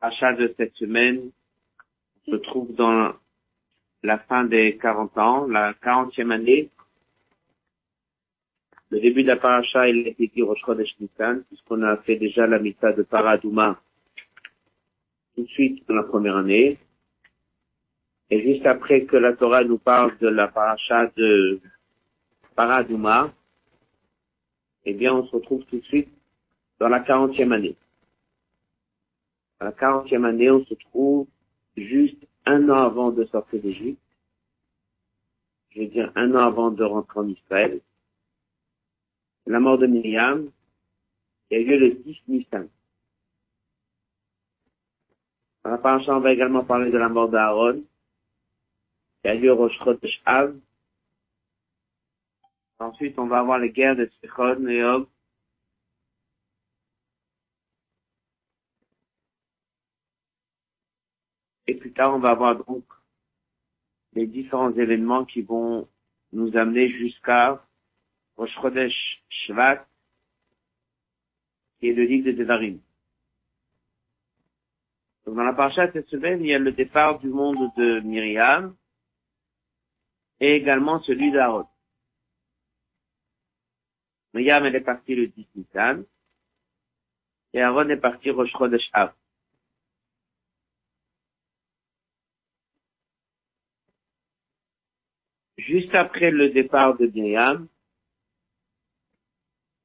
Achat de cette semaine se trouve dans la fin des 40 ans, la 40e année. Le début de la paracha, il été dit Rosh Chodesh puisqu'on a fait déjà la mita de Paradouma tout de suite dans la première année. Et juste après que la Torah nous parle de la paracha de Paradouma, eh bien, on se retrouve tout de suite dans la 40e année. La 40e année, on se trouve juste un an avant de sortir d'Égypte. Je veux dire un an avant de rentrer en Israël. La mort de Myriam, qui a eu lieu le 10 Nissan. Dans la on va également parler de la mort d'Aaron, qui a eu lieu au Rosh. Ensuite, on va avoir les guerres de Sichon et. Plus tard, on va avoir donc les différents événements qui vont nous amener jusqu'à Rosh Chodesh Shvat, qui est le livre de Devarim. Donc dans la paracha cette semaine, il y a le départ du monde de Myriam et également celui d'Aaron. Myriam, elle est partie le 10 Nissan et Aaron est parti Rosh Chodesh Av. Juste après le départ de Myriam,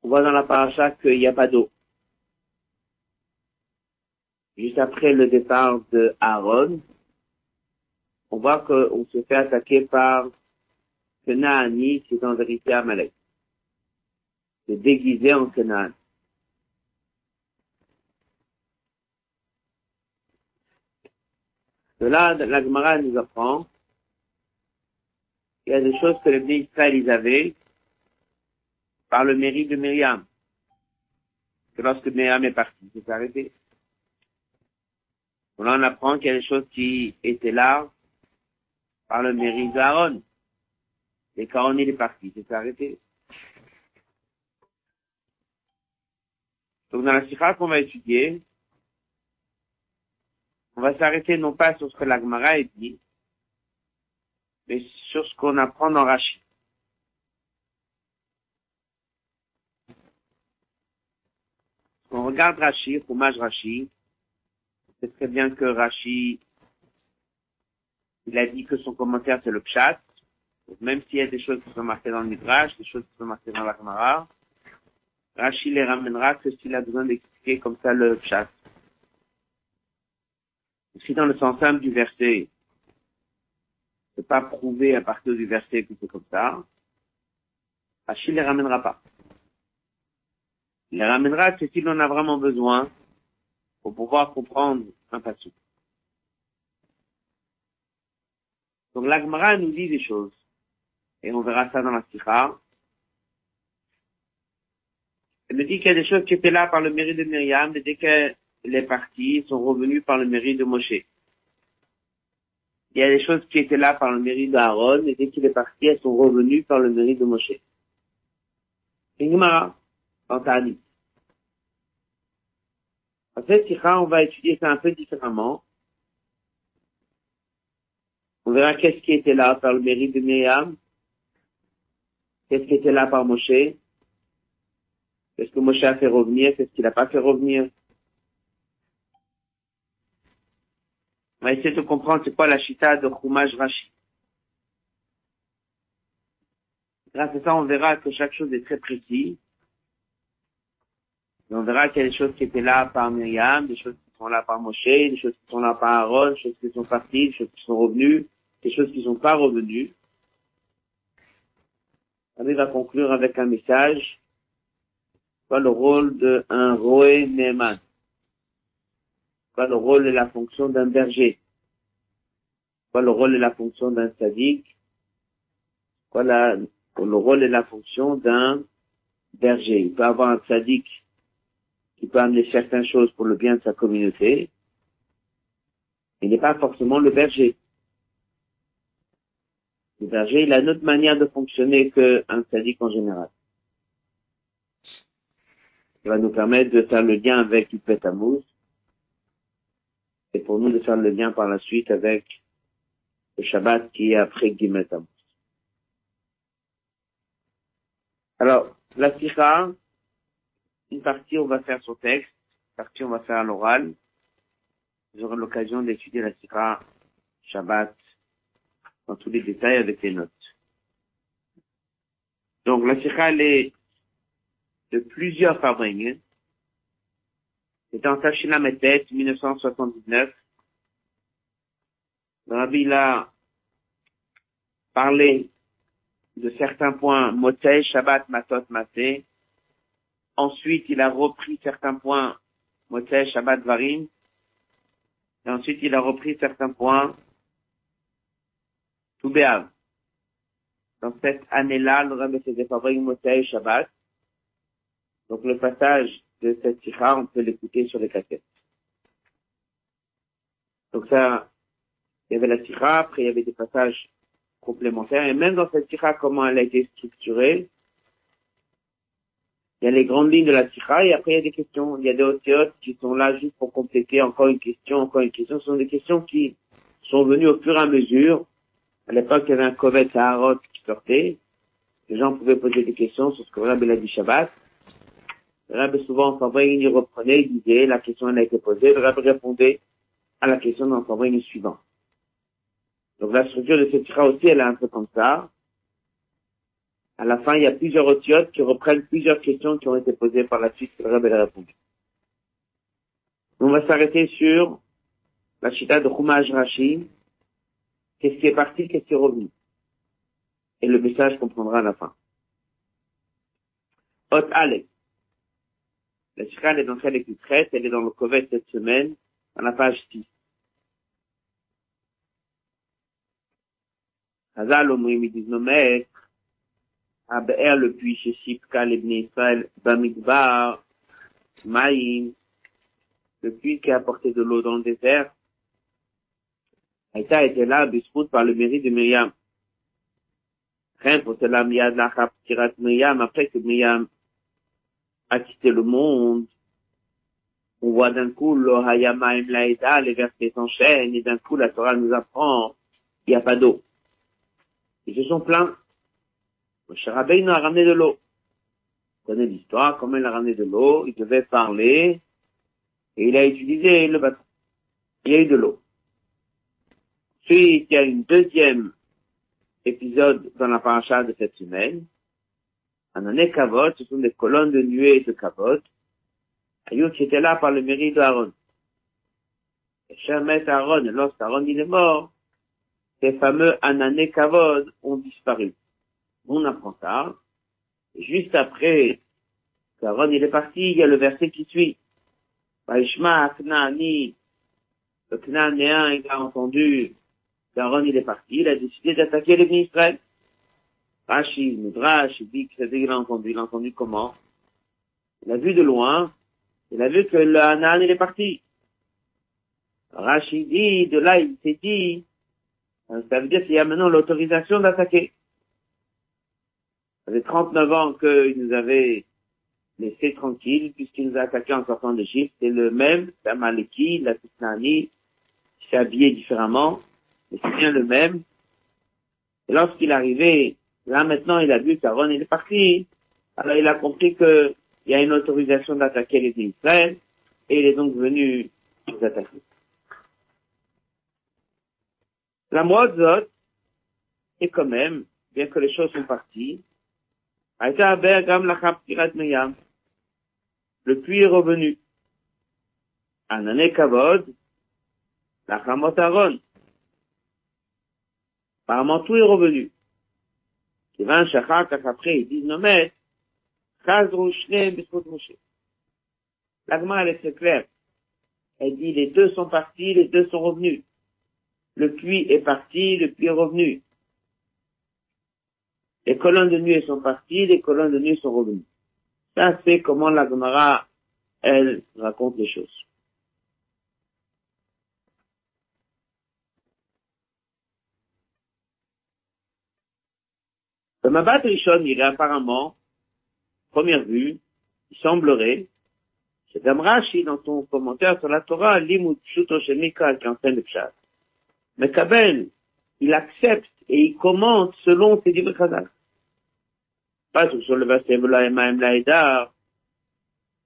on voit dans la paracha qu'il n'y a pas d'eau. Juste après le départ de Aaron, on voit qu'on se fait attaquer par Kenaani, qui est en vérité Amalek. C'est déguisé en Kenaan. De là, la Gemara nous apprend a des choses que les Bnei ils avaient par le mérite de Myriam. Que lorsque Myriam est partie, c'est arrêté. On en apprend qu'il y a des choses qui étaient là par le mérite d'Aaron. Et quand on est parti, c'est arrêté. Donc dans la sikha qu'on va étudier, on va s'arrêter non pas sur ce que l'Agmara dit, mais sur ce qu'on apprend dans Rashi. On regarde Rashi, fromage Rashi, c'est très bien que Rashi, il a dit que son commentaire c'est le pshat, même s'il y a des choses qui sont marquées dans le Midrash, des choses qui sont marquées dans la Gemara, Rashi les ramènera que s'il a besoin d'expliquer comme ça le pshat. Si dans le sens simple du verset, c'est pas prouvé à partir du verset que c'est comme ça, Rashi les ramènera pas. Il les ramènera que s'il en a vraiment besoin pour pouvoir comprendre un passage. Donc l'Agmara nous dit des choses. Et on verra ça dans la Sikha. Elle me dit qu'il y a des choses qui étaient là par le mérite de Myriam, dès qu'elle est partie, sont revenues par le mérite de Moshe. Il y a des choses qui étaient là par le mérite d'Aaron, et dès qu'il est parti, elles sont revenues par le mérite de Moshe. Ta'anit. En fait, on va étudier ça un peu différemment. On verra qu'est-ce qui était là par le mérite de Myriam, qu'est-ce qui était là par Moshe, qu'est-ce que Moshe a fait revenir, qu'est-ce qu'il n'a pas fait revenir. On va essayer de comprendre c'est quoi la chita de Chumash Rashi. Grâce à ça, on verra que chaque chose est très précise. On verra qu'il y a des choses qui étaient là par Myriam, des choses qui sont là par Moshe, des choses qui sont là par Aaron, des choses qui sont parties, des choses qui sont revenues, des choses qui ne sont pas revenues. On va conclure avec un message. Quoi le rôle d'un Roé? Quoi le rôle et la fonction d'un berger? Quoi le rôle et la fonction d'un sadique? Quoi la, le rôle et la fonction d'un berger? Il peut avoir un sadique qui peut amener certaines choses pour le bien de sa communauté. Il n'est pas forcément le berger. Le berger, il a une autre manière de fonctionner qu'un sadique en général. Ça va nous permettre de faire le lien avec Yupet Amuz. pour nous de faire le lien par la suite avec le Shabbat qui est après Gimet Amos. Alors, la Sikha, une partie on va faire son texte, une partie on va faire à l'oral. Vous aurez l'occasion d'étudier la Sikha Shabbat dans tous les détails avec les notes. Donc la Sikha elle est de plusieurs fabriques. C'est en Tachina Metet, 1979. Le Rabbi a parlé de certains points, Motsei, Shabbat, Matot, Maté. Ensuite, il a repris certains points, Motsei, Shabbat, Varim. Et ensuite, il a repris certains points, Toubéav. Dans cette année-là, le Rabbi faisait Fabrique, Motsei, Shabbat. Donc le passage de cette sikha, on peut l'écouter sur les cassettes. Donc ça, il y avait la sikha, après il y avait des passages complémentaires, et même dans cette sikha, comment elle a été structurée, il y a les grandes lignes de la sikha, et après il y a des questions, il y a des otiotes qui sont là juste pour compléter encore une question, encore une question, ce sont des questions qui sont venues au fur et à mesure. À l'époque, il y avait un Kovet Saharot qui sortait, les gens pouvaient poser des questions sur ce que Rabbi a dit Shabbat, le Rabbi souvent s'envoyait, il reprenait, il disait, la question elle a été posée, le Rabbi répondait à la question dans s'envoyait suivant. Donc la structure de cette tira aussi, elle est un peu comme ça. À la fin, il y a plusieurs otiotes qui reprennent plusieurs questions qui ont été posées par la suite le Rabbi a répondu. On va s'arrêter sur la chita de Chumaj Rashi. Qu'est-ce qui est parti, qu'est-ce qui est revenu? Et le message qu'on prendra à la fin. Ot Alek. La Shira, elle est dans celle qui traite, elle est dans le Kovet cette semaine, à la page 6. Hazal Omrim, ils disent nos maîtres, le puits chez Shipka, les Israël, Bamidbar, Maïm, le puits qui a apporté de l'eau dans le désert, Aïta était là, Bisrout, par le mérite de Myriam. Rien pour cela, Miyad Kirat Myriam, après que Myriam a quitté le monde, on voit d'un coup le Hayamaim Laïda, les versets s'enchaînent, et d'un coup la Torah nous apprend, il n'y a pas d'eau. Ils se sont plaints. Moshe Rabbeinu a ramené de l'eau. Vous connaissez l'histoire, comment il a ramené de l'eau, il devait parler, et il a utilisé le bâton. Il y a eu de l'eau. Ensuite, il y a une deuxième épisode dans la paracha de cette semaine, Anané Kavod, ce sont des colonnes de nuées de Kavod. Ayut qui était là par le mérite d'Aaron. Et maître Aaron, lorsqu'Aaron il est mort, ces fameux Anané Kavod ont disparu. On apprend ça. Juste après qu'Aaron il est parti, il y a le verset qui suit. Vaishma Knaani, le Knaanéen, il a entendu qu'Aaron il est parti, il a décidé d'attaquer les Israël. Rashi, Midrash, il dit qu'il a entendu. Il a entendu comment? Il a vu de loin. Il a vu que le Hanan, il est parti. Rashi dit, de là, il s'est dit, ça veut dire qu'il y a maintenant l'autorisation d'attaquer. Ça fait 39 ans qu'il nous avait laissé tranquille, puisqu'il nous a attaqué en sortant d'Égypte. C'est le même, c'est Amaleki, la Tisnani, il s'est habillé différemment, mais c'est bien le même. Et lorsqu'il arrivé Là, maintenant, il a vu qu'Aaron, il est parti. Alors, il a compris qu'il y a une autorisation d'attaquer les Israël, et il est donc venu les attaquer. La Moadzot est quand même, bien que les choses sont parties. Le puits est revenu. Anané Kavod, la Aaron. Apparemment, tout est revenu. כיוון שאחר כך après ils disent nos maîtres, חזרו שניהם בזכות משה. L'agma, elle est très claire. Elle dit, les deux sont partis, les deux sont revenus. Le puits est parti, le puits est revenu. Les colonnes de nuit sont parties, les colonnes de nuit sont revenues. Ça, c'est comment la Gemara, elle, raconte les choses. Le Mabat Rishon, il est apparemment, première vue, il semblerait, C'est comme Rashi dans son commentaire sur la Torah, Limut Pshuto Shemika, qui enseigne le Pshat. Mais Kabel, il accepte et il commente selon ses divres Chazal. Pas sur le verset Vela Emaim Laïdar.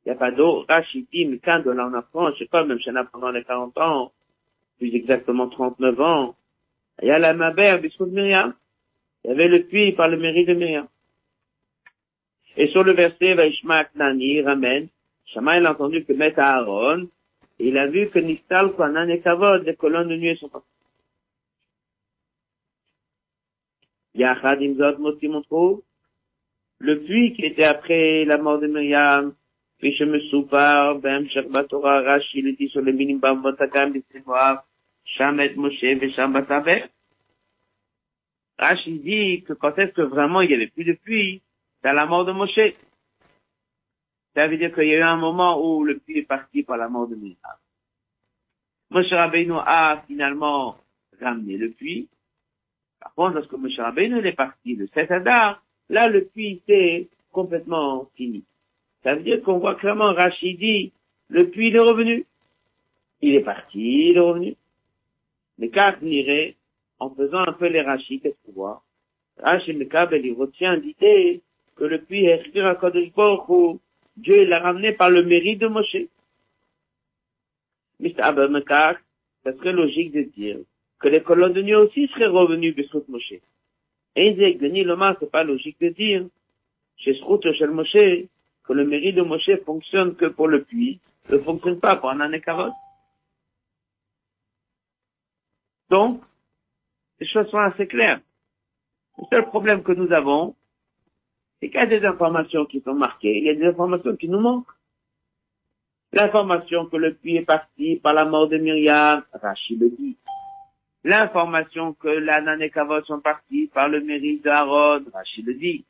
Il n'y a pas d'eau. Rashi dit, mais quand on en apprend, je sais pas, même si on a pendant les 40 ans, plus exactement 39 ans, il y a la Biscout Myriam. Il y avait le puits par le mérite de Myriam. Et sur le verset, Vaishma Knani, ramène, Shama, il a entendu que Met Aaron, il a vu que Nistal, Kwanan et Kavod, les colonnes de nuit sont parties. Yachad Imzot le puits qui était après la mort de Myriam, puis je me soupar, ben, Sherbatora, Rashi, il dit sur le minimum, Botakam, Bissémoar, Shamet Moshe, Vesham. Rashi dit que quand est-ce que vraiment il y avait plus de puits, c'est à la mort de Moshe. Ça veut dire qu'il y a eu un moment où le puits est parti par la mort de Myriam. Moshe Rabbeinu a finalement ramené le puits. Par contre, lorsque Moshe Rabbeinu est parti de cet Adar, là, le puits c'est complètement fini. Ça veut dire qu'on voit clairement Rachid dit, le puits est revenu. Il est parti, il est revenu. Mais car irait, en faisant un peu les Rachid, qu'est-ce qu'on voit? Rachid Mekabel, il retient l'idée que le puits est écrit à Kodesh où Dieu l'a ramené par le mérite de Moshe. Mr. Abelmekar, ça serait logique de dire que les colonnes de nuit aussi seraient revenues de Moshe. Et que Denis Lomar, c'est pas logique de dire, chez Srout chez Moshe, que le mérite de Moshe fonctionne que pour le puits, ne fonctionne pas pour un carotte. Donc, les choses sont assez claires. Le seul problème que nous avons, c'est qu'il y a des informations qui sont marquées, il y a des informations qui nous manquent. L'information que le puits est parti par la mort de Myriam, Rachid le dit. L'information que l'Anan et Kavod sont partis par le mérite d'Aaron, Rachid le dit.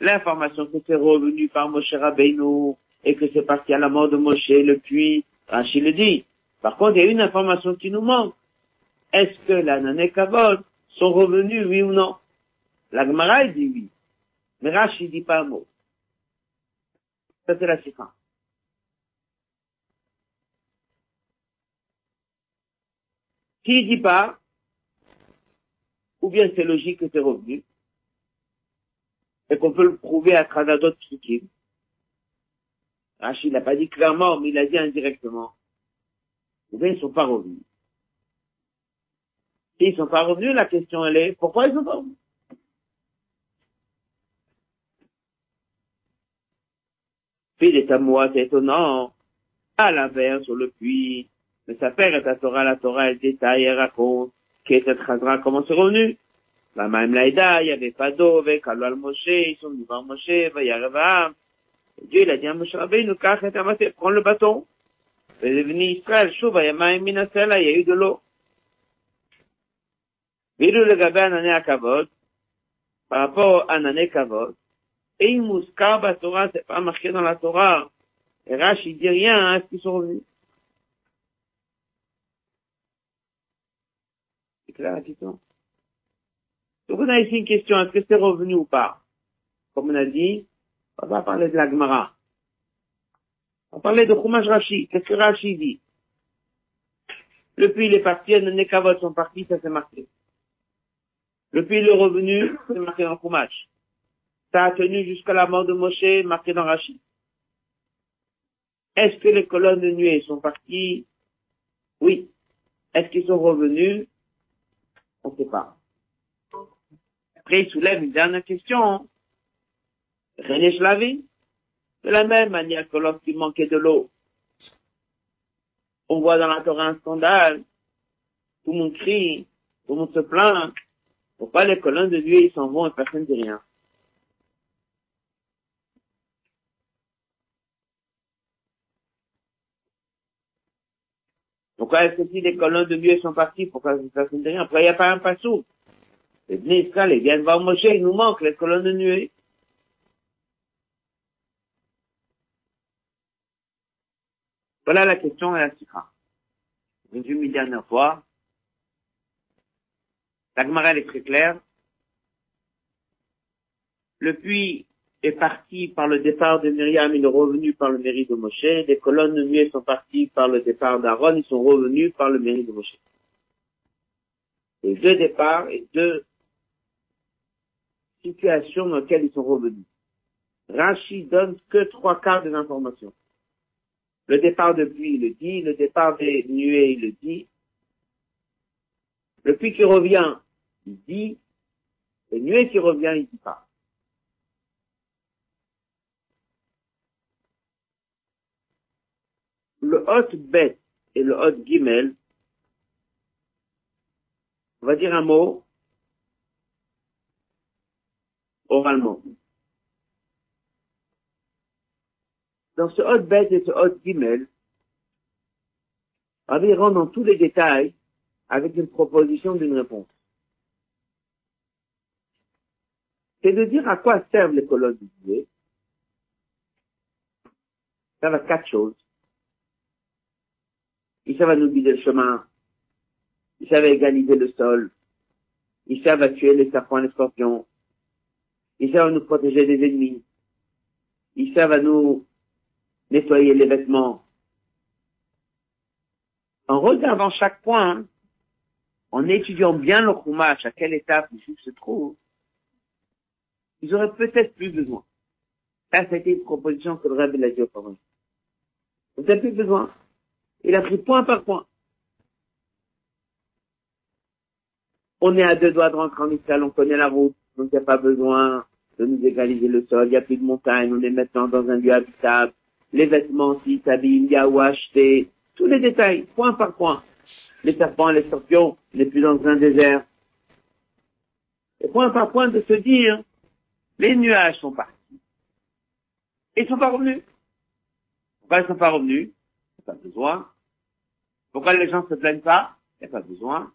L'information que c'est revenu par Moshe Rabbeinu et que c'est parti à la mort de Moshe, le puits, Rachid le dit. Par contre, il y a une information qui nous manque. Est-ce que l'Anan et Kavod sont revenus, oui ou non? La Gemara dit oui. Mais Rachid dit pas un mot. Ça, c'est la séquence. S'il dit pas, ou bien c'est logique que c'est revenu, et qu'on peut le prouver à travers d'autres trucs. Rachid n'a pas dit clairement, mais il a dit indirectement. Ou bien ils sont pas revenus. S'ils sont pas revenus, la question elle est, pourquoi ils sont pas revenus? Puis est à moi, c'est étonnant. À l'inverse, sur le puits, mais sa père est à Torah, la Torah, elle détaille, elle raconte, qu'est Chazra, comment c'est revenu. La même Laïda, il n'y avait pas d'eau, avec Alwal Moshe, ils sont venus voir Moshe. Dieu, il a dit à Moshe et prends le bâton. Et devenu Israël, chouva, minasela, il y a eu de l'eau. Viru le gabé anané à Kavod, par rapport à anané Kavod, et il mouskar ba Torah, c'est pas marqué dans la Torah. Et Rach, il dit rien, est-ce qu'ils sont revenus? C'est clair la? Donc on a ici une question, est-ce que c'est revenu ou pas? Comme on a dit, on va parler de la Gemara. On parler de Chumash Rashi. Qu'est-ce que Rashi dit? Le puits il est parti, les Nekavot sont partis, ça c'est marqué. Le puits il est revenu, c'est marqué dans Chumash. Ça a tenu jusqu'à la mort de Moshe, marqué dans Rashi. Est-ce que les colonnes de nuée sont parties? Oui. Est-ce qu'ils sont revenus? On ne sait pas. Après, il soulève une dernière question. René Slavi, de la même manière que lorsqu'il manquait de l'eau, on voit dans la Torah un scandale, tout le monde crie, tout le monde se plaint, pourquoi les colonnes de nuée s'en vont et personne ne dit rien Pourquoi est-ce que si les colonnes de nuée sont parties, pourquoi personne ne dit rien? Pourquoi il n'y a pas un passou? Les Bnei Israël, ils viennent voir Moshe, il nous manque les colonnes de nuée. Voilà la question et la sikha. Résume une dernière fois. La est très claire. Le puits est parti par le départ de Myriam, il est revenu par le mérite de Moshe. Les colonnes de sont parties par le départ d'Aaron, ils sont revenus par le mérite de Moshe. Et deux départs et deux situations dans lesquelles ils sont revenus. Rashi donne que trois quarts des informations. Le départ de pluie, il le dit. Le départ des nuées, il le dit. Le puits qui revient, il dit. Le nuée qui revient, il dit pas. Le hot bet et le hot gimel, on va dire un mot oralement. Dans ce hot bet et ce hot gimel, Rabbi rentre dans tous les détails avec une proposition d'une réponse. C'est de dire à quoi servent les colonnes du Dieu. Ça va quatre choses. Ils savent à nous guider le chemin. Ils savent égaliser le sol. Ils savent à tuer les serpents et les scorpions. Ils savent à nous protéger des ennemis. Ils savent à nous nettoyer les vêtements. En regardant chaque point, en étudiant bien le chumash, à quelle étape le juif se trouve, ils auraient peut-être plus besoin. Ça, c'était une proposition que le Rabbi l'a dit au Vous n'avez plus besoin. Il a pris point par point. On est à deux doigts de rentrer en Israël, on connaît la route, donc il n'y a pas besoin de nous égaliser le sol, il n'y a plus de montagne, on est maintenant dans un lieu habitable, les vêtements s'ils s'habillent, il y a où acheter, tous les détails, point par point. Les serpents, les scorpions, on n'est plus dans un désert. Et point par point de se dire, les nuages sont partis. Et ils sont pas revenus. Pourquoi ils sont pas revenus? Il n'y a pas besoin. Pourquoi les gens se plaignent pas? Il n'y a pas besoin.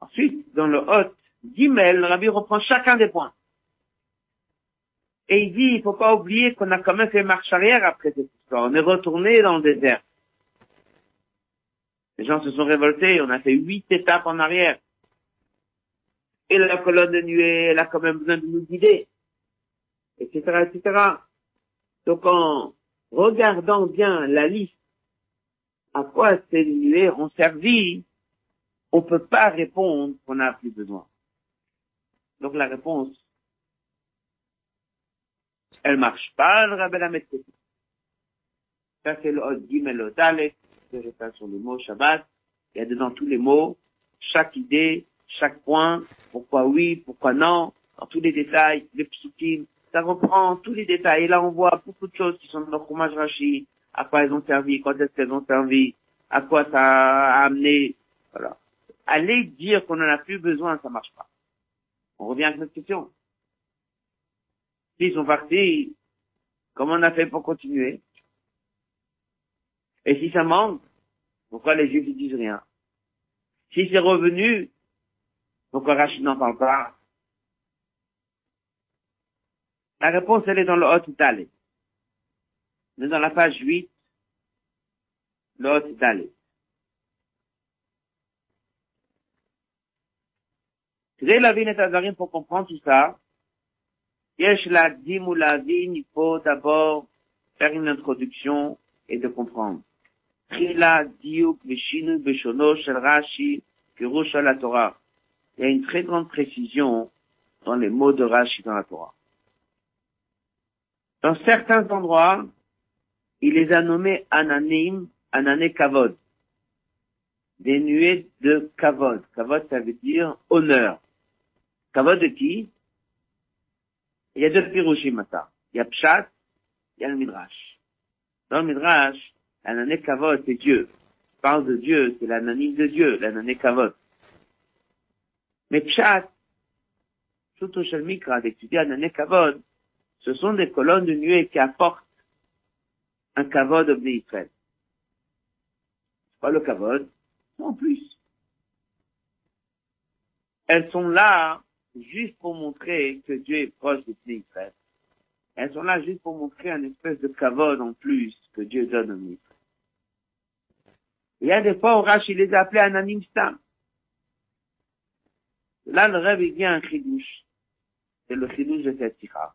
Ensuite, dans le hôte Gimel, le Rabbi reprend chacun des points. Et il dit, il faut pas oublier qu'on a quand même fait marche arrière après cette histoire. On est retourné dans le désert. Les gens se sont révoltés, on a fait huit étapes en arrière. Et la colonne de nuée, elle a quand même besoin de nous guider. Etc., etc. Donc en regardant bien la liste, à quoi ces nuées ont servi, on peut pas répondre qu'on n'a plus besoin. Donc la réponse, elle marche pas, le rabbi la met Ça c'est le gimel le dalet, que je sur le mot Shabbat. Il y a dedans tous les mots, chaque idée, chaque point, pourquoi oui, pourquoi non, dans tous les détails, les psukim, ça reprend tous les détails. Et là, on voit beaucoup de choses qui sont dans le fromage Rashi, à quoi elles ont servi, quand est-ce qu'elles ont servi, à quoi ça a amené, voilà. Aller dire qu'on n'en a plus besoin, ça marche pas. On revient à cette question. S'ils sont partis, comment on a fait pour continuer? Et si ça manque, pourquoi les Juifs ne disent rien? Si c'est revenu, pourquoi Rachid n'en parle pas La réponse, elle est dans le Hot Dalé. Mais dans la page 8, le Hot Dalé. la vie est pour comprendre tout ça, Yesh la dim ou la il faut d'abord faire une introduction et de comprendre. Trila diuk veshinu beshono shel Rashi pirush la Torah. Il y a une très grande précision dans les mots de Rashi dans la Torah. Dans certains endroits, il les a nommés ananim, anané kavod. Des nuées de kavod. Kavod, ça veut dire honneur. Kavod de qui? Il y a deux pirushim mata. Il y a Pshat, il y a le Midrash. Dans le Midrash, l'anané kavod, c'est Dieu. On parle de Dieu, c'est l'ananim de Dieu, l'anané kavod. Mais Pshat, chez le Mikra, d'étudier l'anané kavod, ce sont des colonnes de nuée qui apportent un kavod au Israël. C'est pas le kavod, en plus. Elles sont là juste pour montrer que Dieu est proche pays Israël. Elles sont là juste pour montrer un espèce de kavod en plus que Dieu donne aux Israël. Il y a des fois où Rashi les a appelés Ananim Stam. Là, le rêve, il vient un chidouche. C'est le chidouche de cette sikha.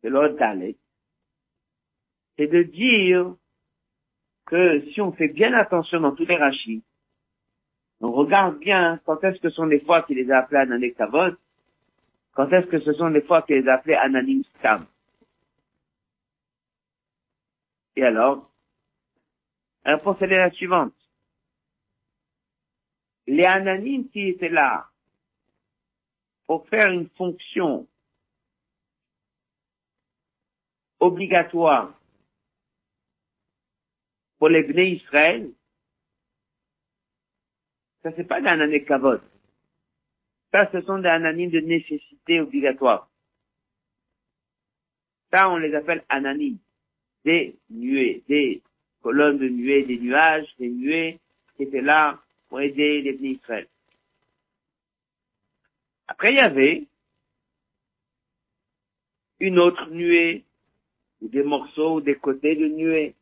C'est le dalet. C'est de dire que si on fait bien attention dans tous les rachis, on regarde bien quand est-ce que sont les fois qu'il les a appelés Anané Kavod, quand est-ce que ce sont les fois qu'il les a appelés Ananim Stam. Et alors, la réponse est la suivante. Les Ananim qui étaient là pour faire une fonction obligatoire pour les Bnei Israël, ça c'est pas des kavod. Ça, ce sont des ananimes de nécessité obligatoire. Ça, on les appelle ananimes. Des nuées, des colonnes de nuées, des nuages, des nuées qui étaient là pour aider les Bnei Israël. Après, il y avait une autre nuée, ou des morceaux, ou des côtés de nuée.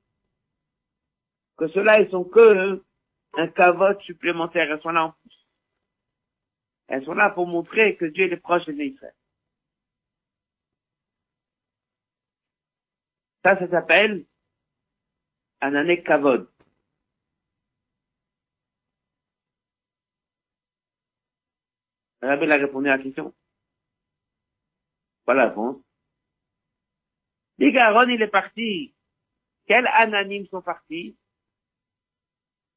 Que ceux-là, ils sont que un cavote supplémentaire. Elles sont là en plus. Elles sont là pour montrer que Dieu est proche de Israël. Ça, ça s'appelle un année kavod. Rabbi a répondu à la question. Voilà la réponse. Aaron, il est parti. Quels ananimes sont partis?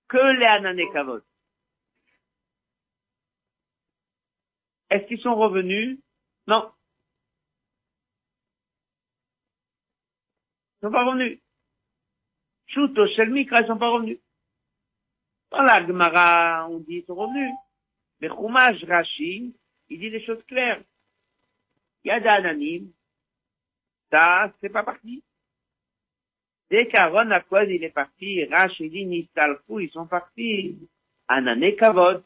Que les anané kavod. Est-ce qu'ils sont revenus? Non. Ils sont pas revenus. Chuto, Shelmikra, ils sont pas revenus. Dans la Gemara, on dit ils sont revenus. Mais Chumash Rashi, il dit des choses claires. Il y a des ananim, ça, c'est pas parti. Dès qu'Aaron à quoi il est parti, Rashi dit Nistalfou, ils sont partis. Anané Kavod.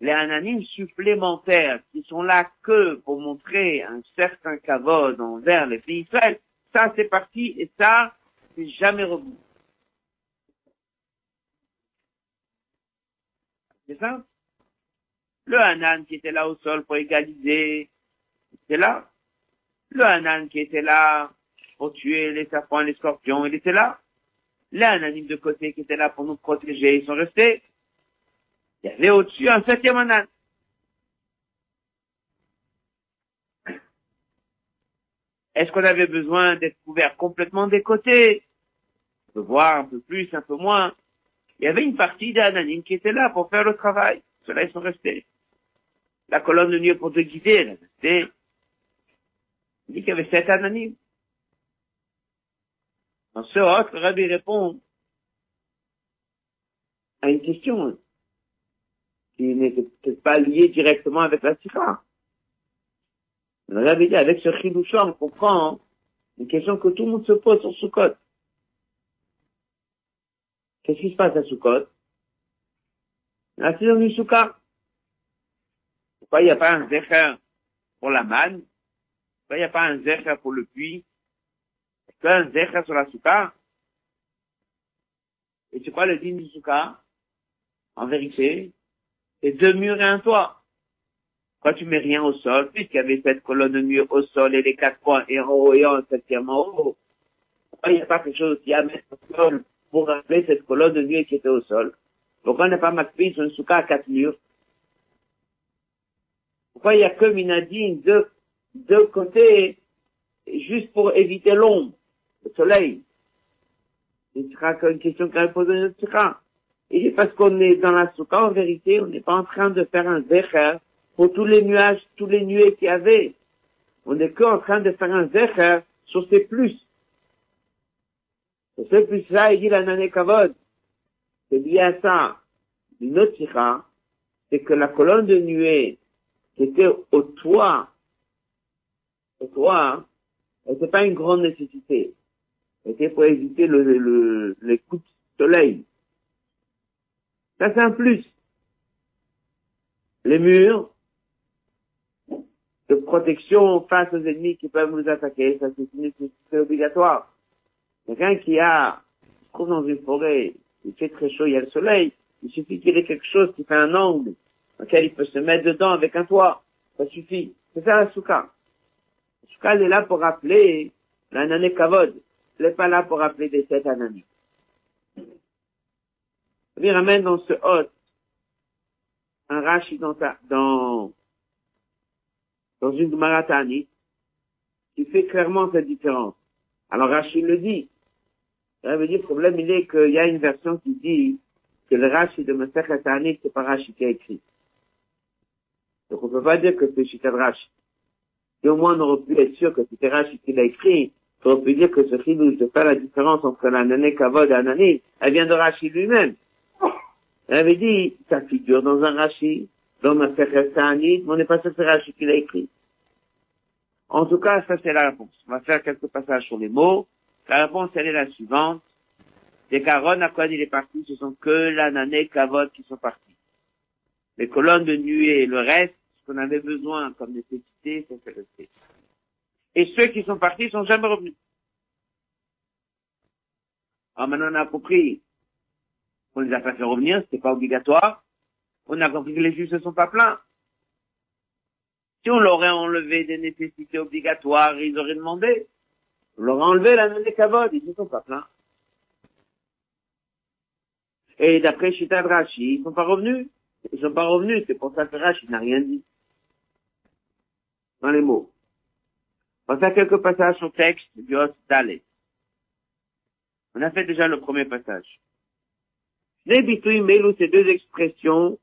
Les ananim supplémentaires qui sont là que pour montrer un certain kavod envers les pays Israël, ça c'est parti et ça, c'est jamais revenu. C'est ça? Le Hanan qui était là au sol pour égaliser, était là? Le Hanan qui était là pour tuer les serpents et les scorpions, il était là? Les Hananim de côté qui étaient là pour nous protéger, ils sont restés? Il y avait au-dessus un septième Hanan. Est-ce qu'on avait besoin d'être couvert complètement des côtés? On peut voir un peu plus, un peu moins. Il y avait une partie des Hananim qui était là pour faire le travail. Ceux-là, ils sont restés. La colonne de nuit pour te guider, elle est. Il dit qu'il y avait sept Hananim. Dans ce autre, Rabbi répond à une question qui n'était peut-être pas liée directement avec la sikha. Le Rabbi dit, avec ce chidoucha, on comprend une question que tout le monde se pose sur Sukkot. Qu'est-ce qui se passe à Sukkot? La saison du Sukkot. Pourquoi il n'y a pas un zecher pour la manne? Pourquoi il n'y a pas un zecher pour le puits? Est-ce un zecher sur la Sukkot Et c'est quoi le digne du Sukkot En vérité, c'est deux murs et un toit. Quand tu mets rien au sol, puisqu'il y avait cette colonne de mur au sol et les quatre coins et en haut et en septième en haut, pourquoi il n'y a pas quelque chose qui a mettre au sol pour rappeler cette colonne de nuit qui était au sol. Pourquoi n'a pas marqué sur un souka à quatre murs? Pourquoi il n'y a que Minadine de deux côtés, juste pour éviter l'ombre, le soleil? Ce sera qu'une question qu'on va poser notre souka. Et c'est parce qu'on est dans la souka, en vérité, on n'est pas en train de faire un zecher pour tous les nuages, tous les nuées qu'il y avait. On n'est qu'en train de faire un zecher sur ces plus. Et ce plus-là, il dit la nane kavod. C'est lié à ça. Une autre sikha, c'est que la colonne de nuée qui était au toit, au toit, n'était pas une grande nécessité. C'était pour éviter le, le, les coups de soleil. Ça, c'est un plus. Les murs de protection face aux ennemis qui peuvent nous attaquer, ça c'est une nécessité obligatoire. Quelqu'un qui a, se trouve dans une forêt, il fait très chaud, il y a le soleil, Il suffit qu'il ait quelque chose qui fait un angle, dans lequel il peut se mettre dedans avec un toit. Ça suffit. C'est ça la souka. La elle est là pour rappeler l'anané kavod. Elle n'est pas là pour rappeler des sept ananis. Il ramène dans ce hôte un rashi dans, dans, dans une maratani qui fait clairement cette différence. Alors Rashi le dit. Ça veut dire, le problème, il est qu'il y a une version qui dit que le Rashi de Masechet Tanit, c'est pas Rashi qui a écrit. Donc on peut pas dire que c'est Shita Rashi. Et au moins on aurait pu être sûr que c'était Rashi qui l'a écrit, on aurait pu dire que ce film de faire la différence entre l'anané kavod et l'anané, elle vient de Rashi lui-même. Elle avait dit, ça figure dans un Rashi, dans Masechet Tanit, mais on n'est pas sûr que c'est Rashi qui l'a écrit. En tout cas, ça c'est la réponse. On va faire quelques passages sur les mots. La réponse, elle est la suivante. Les carones à quoi il est parti, ce sont que l'anané kavod qui sont partis. Les colonnes de nuée et le reste, ce qu'on avait besoin comme nécessité, ça s'est resté. Et ceux qui sont partis sont jamais revenus. Alors maintenant on a compris qu'on les a pas fait revenir, c'était pas obligatoire. On a compris que les juifs ne sont pas pleins. Si on leur a enlevé des nécessités obligatoires, ils auraient demandé. On leur a enlevé la des kavod, ils ne sont pas pleins. Et d'après Shita Rashi, ils sont pas revenus. Ils sont pas revenus, c'est pour ça que Rashi n'a rien dit. Dans les mots. On faire quelques passages au texte du Hot Dalet. On a fait déjà le premier passage. Mêlent ces deux expressions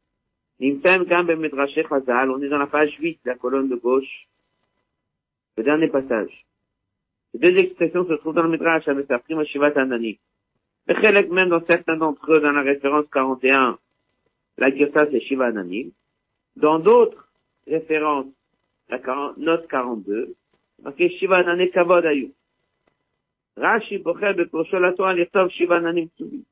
on est dans la page 8, la colonne de gauche. Le dernier passage. Ces deux expressions se trouvent dans le Midrash avec sa prime Shivat Anani. même dans certains d'entre eux, dans la référence 41, la Girsa c'est Shiva Anani. Dans d'autres références, la note 42, marqué Shiva Anani Kavod Ayu. Rashi Bocher Bekoshol Atoa Lichtov Shiva Anani Tsubi.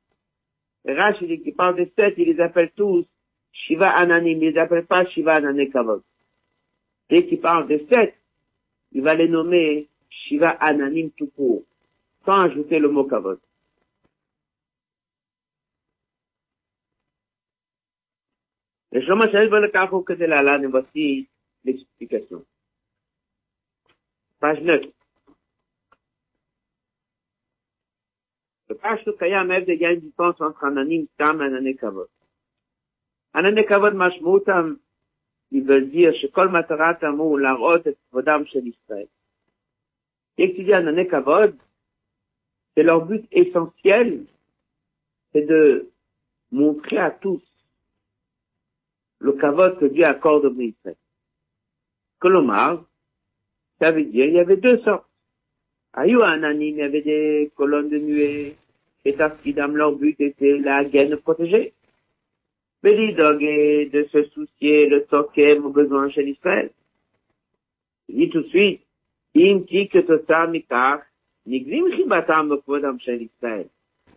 Rashi qu'il parle des sept, il les appelle tous Shiva Ananim, il les appelle pas Shiva Anané Kavod. Dès qu'il parle de sept, il va les nommer Shiva Ananim tout court, sans ajouter le mot Kavod. Le Shoma Shahid voici l'explication. Page 9. Le page Kayam Ev de Yann du entre Ananim Tam et Anané Kavod. Anané Kavod Mashmoutam, ils veulent dire, Shekol Mataratam ou Larot et Vodam Shel Israël. Dis Anané Kavod, c'est leur but essentiel, c'est de montrer à tous le Kavod que Dieu accorde au Israël. Colomar, ça veut dire, il y avait deux sortes. Ayu Ananim, il y avait des colonnes de nuée, et Tafkidam, leur but était la gaine protégée de se soucier le tokem aux besoins chez l'Israël. Il dit tout de suite, Tout le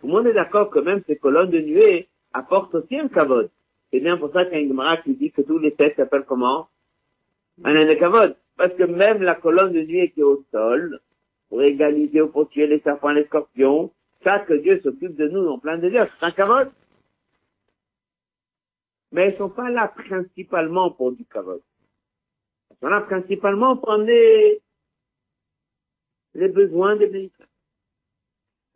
monde est d'accord que même ces colonnes de nuée apportent aussi un kavod. C'est bien pour ça qu'il y a une Gemara qui dit que tous les textes s'appellent comment? Un kavod. Parce que même la colonne de nuée qui est au sol, pour égaliser ou pour tuer les serpents les scorpions, ça que Dieu s'occupe de nous en plein désert, c'est un kavod mais elles sont pas là principalement pour du kavod. Elles sont là principalement pour amener les besoins des militaires.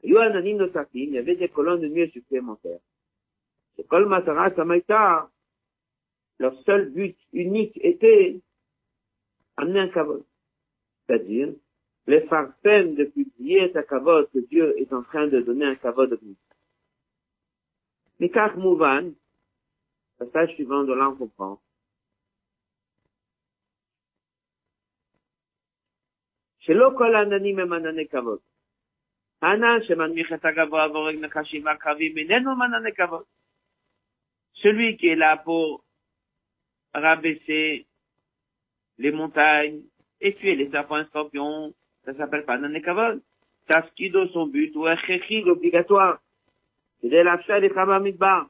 Il y avait des colonnes de nuit supplémentaires. Kol Matara leur seul but unique était amener un kavod. C'est-à-dire, les farcèmes de publier ta kavod que Dieu est en train de donner un kavod au ministère. Mikach Mouvan, Passage suivant de là, on comprend. שלא כל העננים הם ענני כבוד. הענן שמנמיך את הגבוה והורג נחשים ועקרבים איננו מענני כבוד. Celui qui est là pour rabaisser les montagnes et tuer les serpents et scorpions, ça s'appelle pas un kavod. Tafkido, son but, ou un obligatoire. C'est de la chair des Midbar.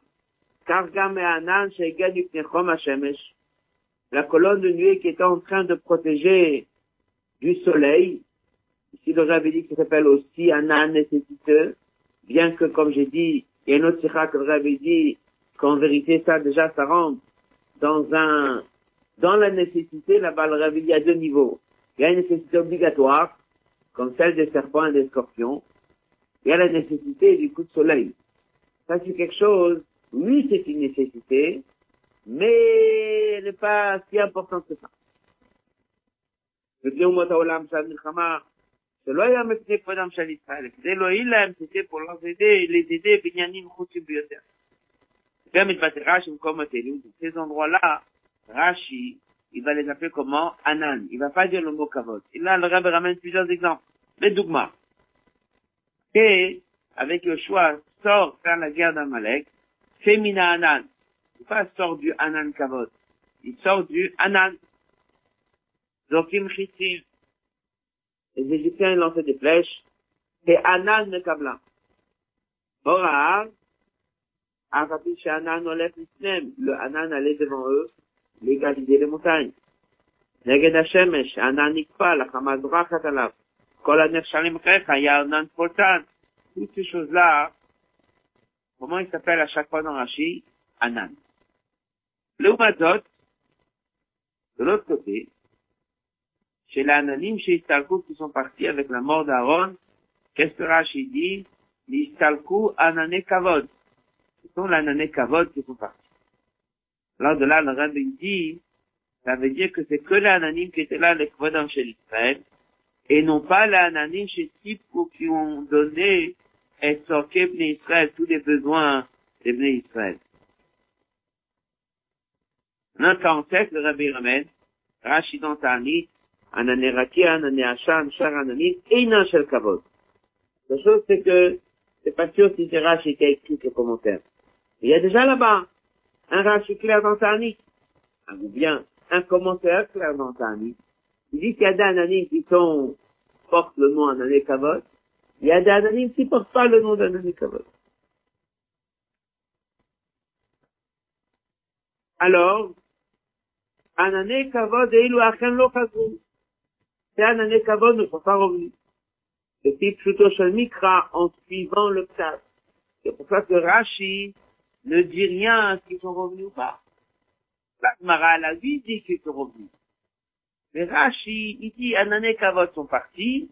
La colonne de nuée qui était en train de protéger du soleil, ici le Rabbi dit que ça s'appelle aussi un âne nécessiteux, bien que, comme j'ai dit, il y a une autre sikha que le dit, qu'en vérité, ça, déjà, ça rentre dans un, dans la nécessité, là-bas, le il y a deux niveaux. Il y a une nécessité obligatoire, comme celle des serpents et des scorpions. Il y a la nécessité du coup de soleil. Ça, c'est quelque chose, oui, c'est une nécessité, mais elle n'est pas si importante que ça. לפני אומות העולם שעת מלחמה, שלא היה מפני כבודם של ישראל, כדי להועיל להם, c'était pour leur aider, les aider בעניינים חוצים ביותר. גם מתבטא רש"י במקומות אלו, ces endroits-là, Rashi, il va les appeler comment Anan. Il va pas dire le mot kavod. Et là, le Rabbi ramène plusieurs exemples. Les dogmas. Et, avec Yoshua, sort faire la guerre d'Amalek, Femina Anan. Il pas sort du Anan kavod. Il sort du Anan. Zokim Chitiv, les Égyptiens lançaient des flèches, et Anan ne kabla. Borar, Arabi Shanan Olef Islam, le Anan allait devant eux, légaliser les montagnes. Neged Hashemesh, Anan Ikpal, Hamadra Katalav, Kolanef Shalim Recha, Yarnan Potan, toutes ces choses-là, comment il s'appelle à chaque fois dans Rashi? Anan. Le Umazot, de l'autre côté, chez les Ananim, chez Istalkou qui sont partis avec la mort d'Aaron, qu'est-ce que Rashi dit? L'Istalkou Anane Kavod. Ce sont les Anane Kavod qui sont partis. Là, de là, le Rabbi dit, ça veut dire que c'est que les Ananim qui étaient là, les Kvodam chez l'Israël, et non pas les Ananim chez Tipko qui ont donné et sorqué Bnei Israël, tous les besoins des Bnei Israël. Notre ancêtre, le Rabbi ramène, Rashi dans Anane Rakia, Anane Hacham, Shar Ananim, Einan Shel Kavod. La chose, c'est que, c'est pas sûr si c'est Rashi qui a écrit ce commentaire. Il y a déjà là-bas, un Rashi clair dans Tanit, ou bien, un commentaire clair dans Tanit. Il dit qu'il y a des Ananim qui sont, portent le nom Anane Kavod, il y a des Ananim qui portent pas le nom d'Anane Kavod. Alors, Anane Kavod et Ilu Achen. Kavod ne sont pas revenus. Mikra en suivant le Psat. C'est pour ça que Rashi ne dit rien s'ils sont revenus ou pas. La Gemara, la vie dit qu'ils sont revenus. Mais Rashi, il dit Kavod sont partis,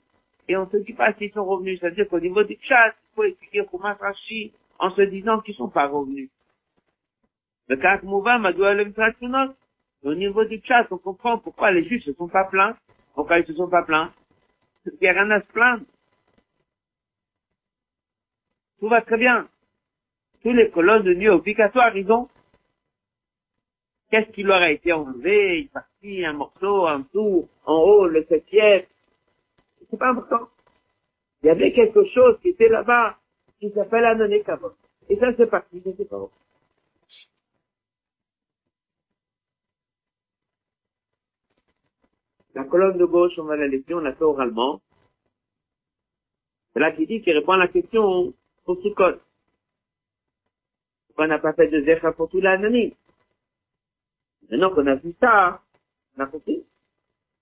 et on se dit pas s'ils sont revenus. C'est-à-dire qu'au niveau du chat, il faut expliquer comment Rashi en se disant qu'ils sont pas revenus. Le cas Mouva, Madoua le au niveau du chat, on comprend pourquoi les Juifs se sont pas plaints. Pourquoi ils se sont pas plaints? Il n'y a rien à se plaindre. Tout va très bien. Tous les colonnes de nuit obligatoires, ils ont. Qu'est-ce qui leur a été enlevé? Il est parti un morceau, un tour, en haut, le septième. C'est pas important. Il y avait quelque chose qui était là-bas, qui s'appelle Anoné Kavod. Et ça, c'est parti, sais pas où. La colonne de gauche, on va la laisser, on l'a fait oralement. C'est là qui dit, qui répond à la question pour Sukkot. Pourquoi on n'a pas fait de Zecha pour tout l'année Maintenant qu'on a vu ça, on a compris.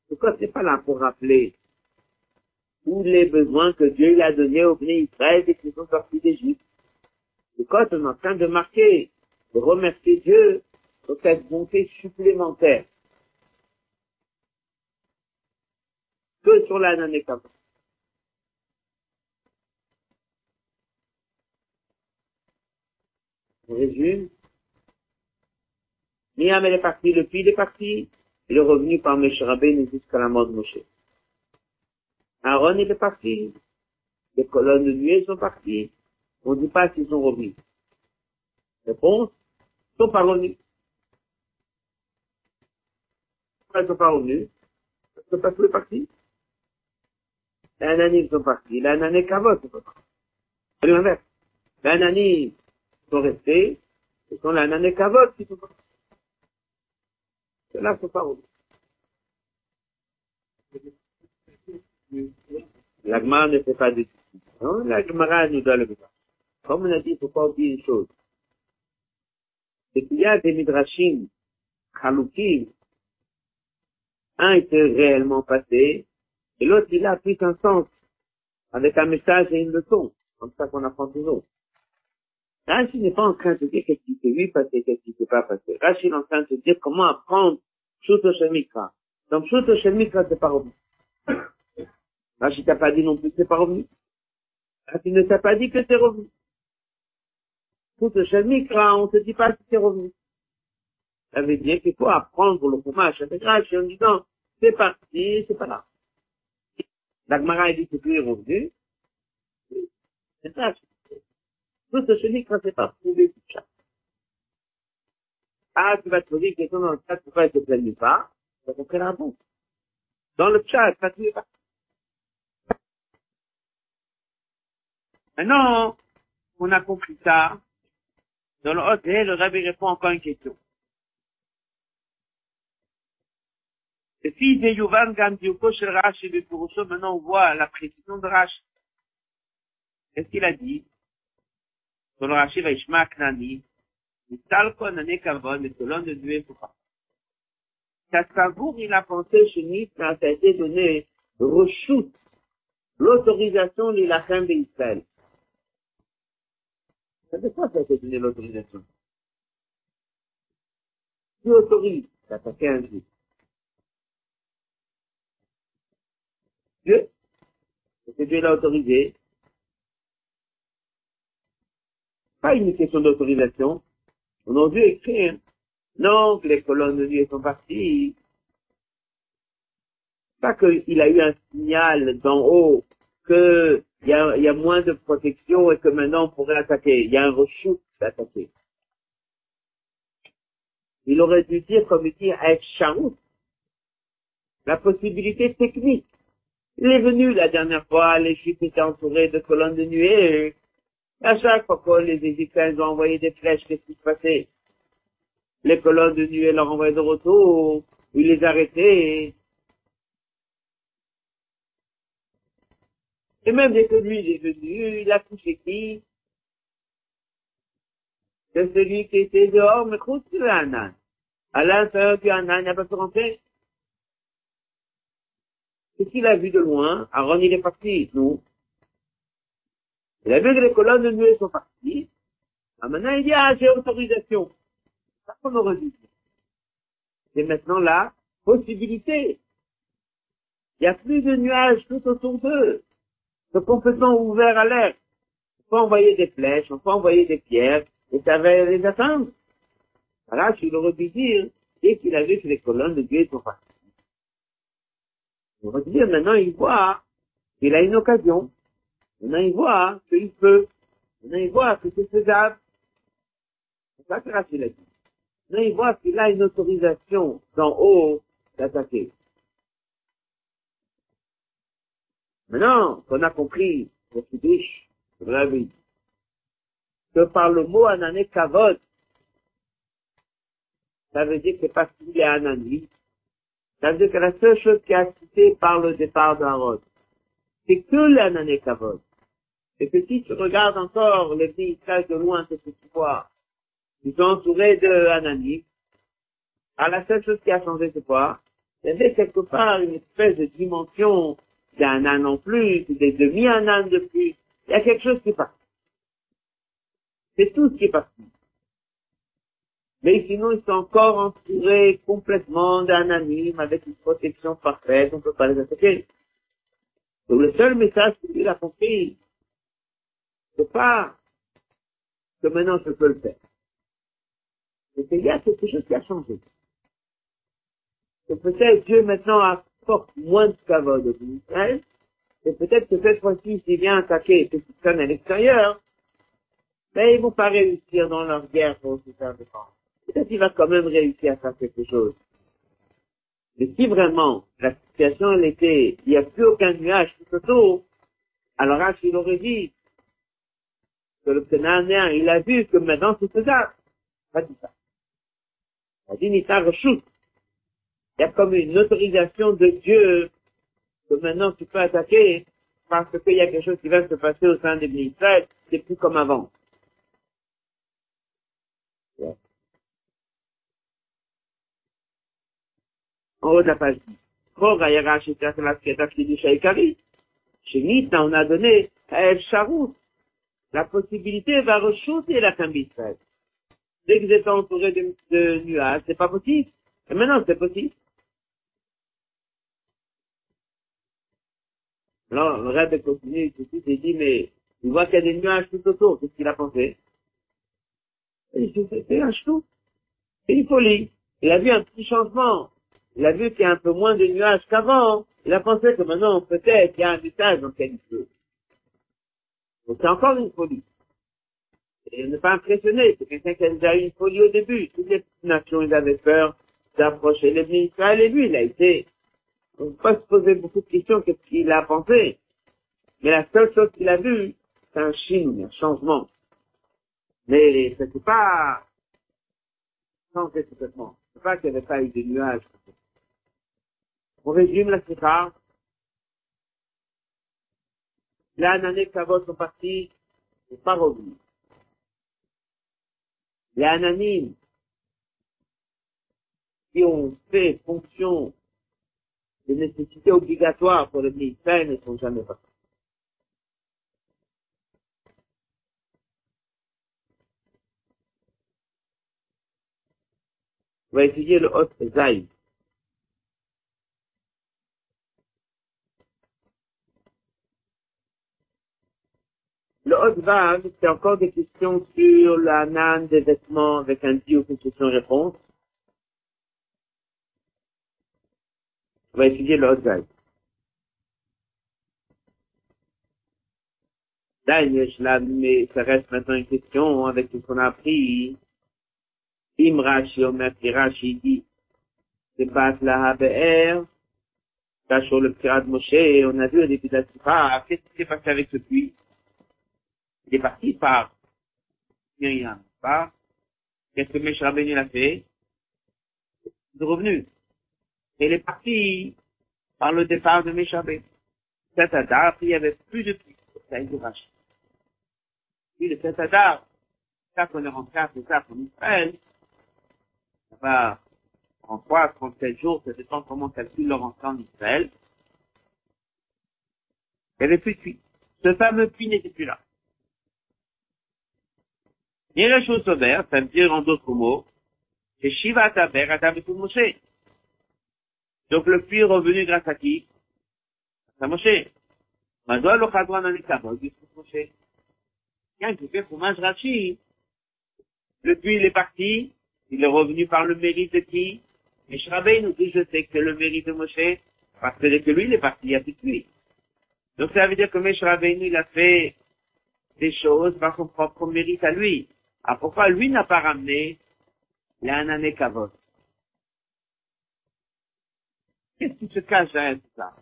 Sukkot n'est pas là pour rappeler tous les besoins que Dieu lui a donnés aux Bnei Israël et qu'ils sont sortis d'Égypte. Sukkot, on est en train de marquer, de remercier Dieu pour cette bonté supplémentaire. Que sur la nanekava. On résume. Elle est partie, le fil est parti, il est revenu par Moshe Rabbeinu jusqu'à la mort de Moshe. Aaron, est parti, les colonnes de nuée sont parties, on ne dit pas s'ils sont revenus. Réponse, ils sont pas revenus. Pourquoi ils sont pas revenus? Parce que pas tous les partis. Les ananim sont partis, les anané kavot sont partis. C'est l'inverse. Ananim sont restés, ce sont les anané kavot qui sont partis. Ceux-là sont pas revenus. La Gemara ne fait pas de non, la Gemara nous doit le faire. Comme on a dit, il ne faut pas oublier une chose. C'est qu'il y a des midrashim, chaloukim, un était réellement passé, et l'autre, il a pris un sens, avec un message et une leçon, comme ça qu'on apprend toujours. Rachid n'est pas en train de dire qu'est-ce qui s'est vu passer, qu'est-ce qui s'est pas passé. Rachid est en train de dire comment apprendre Pshuto Shemikra. Donc Pshuto Shemikra, c'est pas revenu. Rachid t'a pas dit non plus que c'est pas revenu. Rachid ne t'a pas dit que c'est revenu. Pshuto Shemikra, on te dit pas si c'est revenu. Ça veut dire qu'il faut apprendre le fromage avec Rachid en disant, c'est parti, c'est pas là. La Gemara dit que tout est revenu. C'est ça. Tout ce chenille quand c'est pas prouvé du chat. Ah, tu vas te poser une question dans le chat, pourquoi elle te plaigne pas? Ça compris la. Dans le chat, ça ne pas? Maintenant, on a compris ça. Dans le haut, le rabbi répond encore une question. Fils de Yuvan Gamdiuko chez Rashi Bepurusho, maintenant on voit la précision de Rashi. Qu'est-ce qu'il a dit? Dans le Rashi Vaishma Knani, Mitalko Anane Kavod, le colonne de Dieu Poupa. Kassavour, il a pensé chez Nit, ça a été donné, reshoot, l'autorisation de l'Ilachem d'Israël. Ça de quoi ça a été donné l'autorisation? Qui autorise? D'attaquer un juif? Dieu. Dieu l'a autorisé. Pas une question d'autorisation. On a dû écrire. Non, que les colonnes de Dieu sont parties. Pas qu'il a eu un signal d'en haut qu'il y a, y a moins de protection et que maintenant on pourrait attaquer. Il y a un reshoot d'attaquer. Il aurait dû dire, comme il dit, à la possibilité technique. Il est venu la dernière fois, les Juifs étaient entourés de colonnes de nuée. À chaque fois que les Égyptiens ont envoyé des flèches, qu'est-ce qui se passait? Les colonnes de nuée leur envoyaient de retour, ils les arrêtaient. Et même dès que lui est venu, il a touché qui? C'est celui qui était dehors, mais Hanan. À l'intérieur du Hanan, il n'a pas pu rentrer. Qu'est-ce qu'il a vu de loin Aaron, il est parti, nous. Il a vu que les colonnes de nuée sont parties. Ah, maintenant, il dit, ah, j'ai autorisation. C'est ça qu'on aurait dit. C'est maintenant la possibilité. Il n'y a plus de nuages tout autour d'eux. C'est complètement ouvert à l'air. On peut envoyer des flèches, on peut envoyer des pierres, et ça va les atteindre. Voilà, je l'aurais dû dire, dès qu'il a vu que les colonnes de Dieu sont parties. On va dire, maintenant il voit qu'il a une occasion. Maintenant il voit qu'il peut. Maintenant il voit que c'est faisable. C'est ça que Rachel a dit. Maintenant il voit qu'il a une autorisation d'en haut d'attaquer. Maintenant qu'on a compris le Kiddush, le que par le mot anané kavod, ça veut dire que parce qu'il est anani, ça veut dire que la seule chose qui a cité par le départ d'Aaron, c'est que l'anané kavod. Et que si tu regardes encore les pays de loin, c'est ce que tu vois. Ils sont entourés de Anani. À la seule chose qui a changé, c'est quoi? Il y quelque part une espèce de dimension d'un an en plus, des demi-anan de plus. Il y a quelque chose qui passe. C'est tout ce qui est parti. Mais sinon, ils sont encore entourés complètement d'un anime avec une protection parfaite, on ne peut pas les attaquer. Donc le seul message qu'il a compris, c'est pas que maintenant je peux le faire. C'est qu'il y a quelque chose qui a changé. Que peut-être Dieu maintenant apporte moins de cavode de Israël, et peut-être que cette fois-ci, s'il vient attaquer ces personnes à l'extérieur, mais ils vont pas réussir dans leur guerre pour se faire défendre peut-être qu'il va quand même réussir à faire quelque chose. Mais si vraiment la situation elle était, il n'y a plus aucun nuage tout autour, alors H, il aurait dit que le Cananéen, il a vu que maintenant c'est faisable. Pas dit ça. Il a dit Nita Il y a comme une autorisation de Dieu que maintenant tu peux attaquer parce qu'il y a quelque chose qui va se passer au sein des ministères, c'est plus comme avant. En haut de la page 10. on a donné à El Sharout la possibilité va rechausser la femme. Dès que vous êtes entouré de, de nuages, c'est pas possible. Et maintenant, c'est possible. Alors, le rêve continue, il dit, mais, il voit qu'il y a des nuages tout autour. Qu'est-ce qu'il a pensé? C'est un chou. C'est une folie. Il a vu un petit changement. Il a vu qu'il y a un peu moins de nuages qu'avant. Il a pensé que maintenant, peut-être, il y a un message dans lequel il. Donc, c'est encore une folie. Et ne pas impressionner. C'est quelqu'un qui a déjà eu une folie au début. Toutes les nations, ils avaient peur d'approcher les ministres. Et lui, il a été on ne peut pas se poser beaucoup de questions qu'est-ce qu'il a pensé. Mais la seule chose qu'il a vue, c'est un chine, un changement. Mais ce n'est pas changé complètement. C'est pas qu'il n'y avait pas eu de nuages. On résume la séquence. Là, que Kavod sont partis, pas revenu. Les ananimes qui ont fait fonction les nécessités obligatoires pour le ministère ne sont jamais passées. On va étudier le Hot Zaï. Vav, c'est encore des questions sur la nan des vêtements avec un dit ou question-réponse. On va étudier le Hot mais ça reste maintenant une question avec tout ce qu'on a appris. Im Rashi, Omer Rashi dit, c'est pas la HBR, sur le pirate Moshe, on a vu au début de la qu'est-ce qui s'est passé avec ce puits? Il est parti par Myriam, pas? Qu'est-ce que Meshra Beni a fait? Il est revenu. Il est parti par le départ de Meshabé. Cet Adar, il n'y avait plus de pluie. Ça, il Rashi. Puis le cet Adar, ça qu'on est rentré ça en Israël, ça va en 3, 37 jours, ça dépend comment on calcule leur entrée en Israël. Il n'y avait plus de pluie. Ce fameux puits n'était plus là. Et la chose vert, ça veut dire en d'autres mots, c'est Shiva Taber, Adam et Moshe. Donc le puits est revenu grâce à qui? À Moshe. Mazoa lo chadran anikavod, Moshe. Tiens, qui fait fromage Rachi. Le puits, il est parti, il est revenu par le mérite de qui? Et Shrabé nous dit, je sais que le mérite de Moshe, parce que dès que lui, il est parti, il y a plus de puits. Donc ça veut dire que Meshra il a fait des choses par son propre mérite à lui. Ah, pourquoi lui n'a pas ramené l'anané kavod? Qu'est-ce qui se cache derrière tout ça?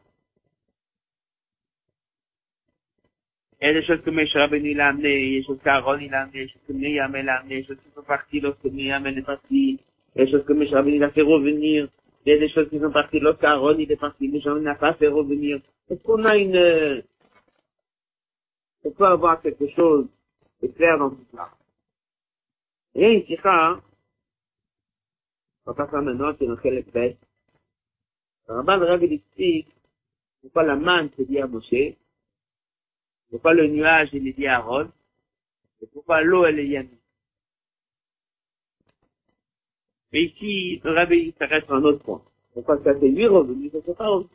Il y a des choses que Meshach Rabbeinu il a amenées, il y a des choses qu'Aaron il a amenées, des choses que Myriam elle a amenées, des choses qui sont parties lorsque elle est partie, il y a des choses que Meshach Rabbeinu il a fait revenir, il y a des choses qui sont parties lorsque Aaron il est parti, Meshach n'a pas fait revenir. Est-ce qu'on a une, on peut avoir quelque chose de clair dans tout ça? Pas c'est dans quelle espèce. Ramban Rabbi explique pourquoi la dit à Moshe, pourquoi le nuage il dit à Aaron, pourquoi l'eau elle est. Mais ici, le s'arrête sur un autre point. Pourquoi ça c'est lui revenu, c'est pas revenu.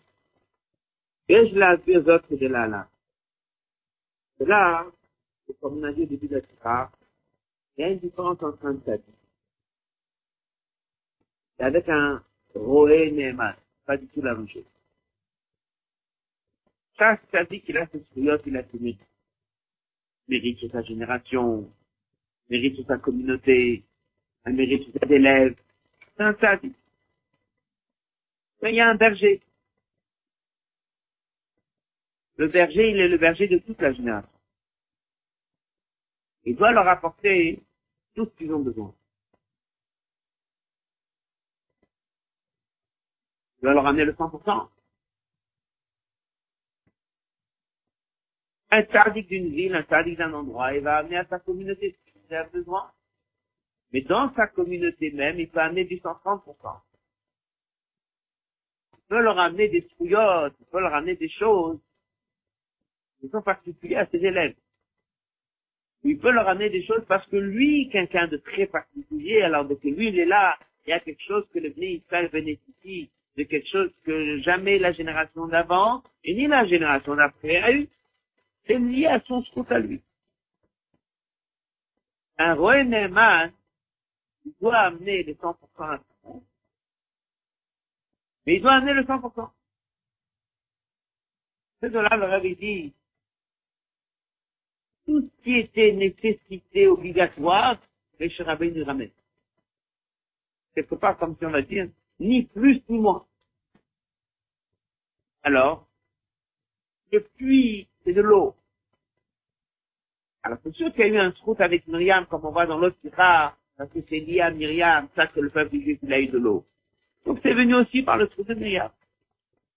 Et je l'ai vu aux autres de là, là. C'est comme on a de il y a une différence entre un tzaddik. C'est avec un roé Nehman pas du tout la même chose. Ça, dit qu'il a ses souillottes, il a ses mérites. Mérite sa génération, mérite sa communauté, un mérite sur ses élèves. C'est un sadique. Mais il y a un berger. Le berger, il est le berger de toute la génération. Il doit leur apporter tout ce qu'ils ont besoin. Il va leur amener le 100%. Un d'une ville, un d'un endroit, il va amener à sa communauté ce qu'il a besoin. Mais dans sa communauté même, il peut amener du 130%. Il peut leur amener des trouillottes, il peut leur amener des choses qui sont particulières à ses élèves. Il peut leur amener des choses parce que lui, quelqu'un de très particulier, alors que lui, il est là, il y a quelque chose que le Bnei Israël bénéficie de quelque chose que jamais la génération d'avant et ni la génération d'après a eu. C'est lié à son scout à lui. Un roi Neyman doit amener les 100% à son mais il doit amener le 100%. C'est de là le rabbi dit, tout ce qui était nécessité obligatoire, les Rabbi nous ramène. Quelque part, comme si on va dire, ni plus ni moins. Alors, le puits, c'est de l'eau. Alors, c'est sûr qu'il y a eu un scout avec Myriam, comme on voit dans l'autre rare, parce que c'est lié à Myriam, ça c'est le peuple juif qui a eu de l'eau. Donc c'est venu aussi par le scout de Myriam.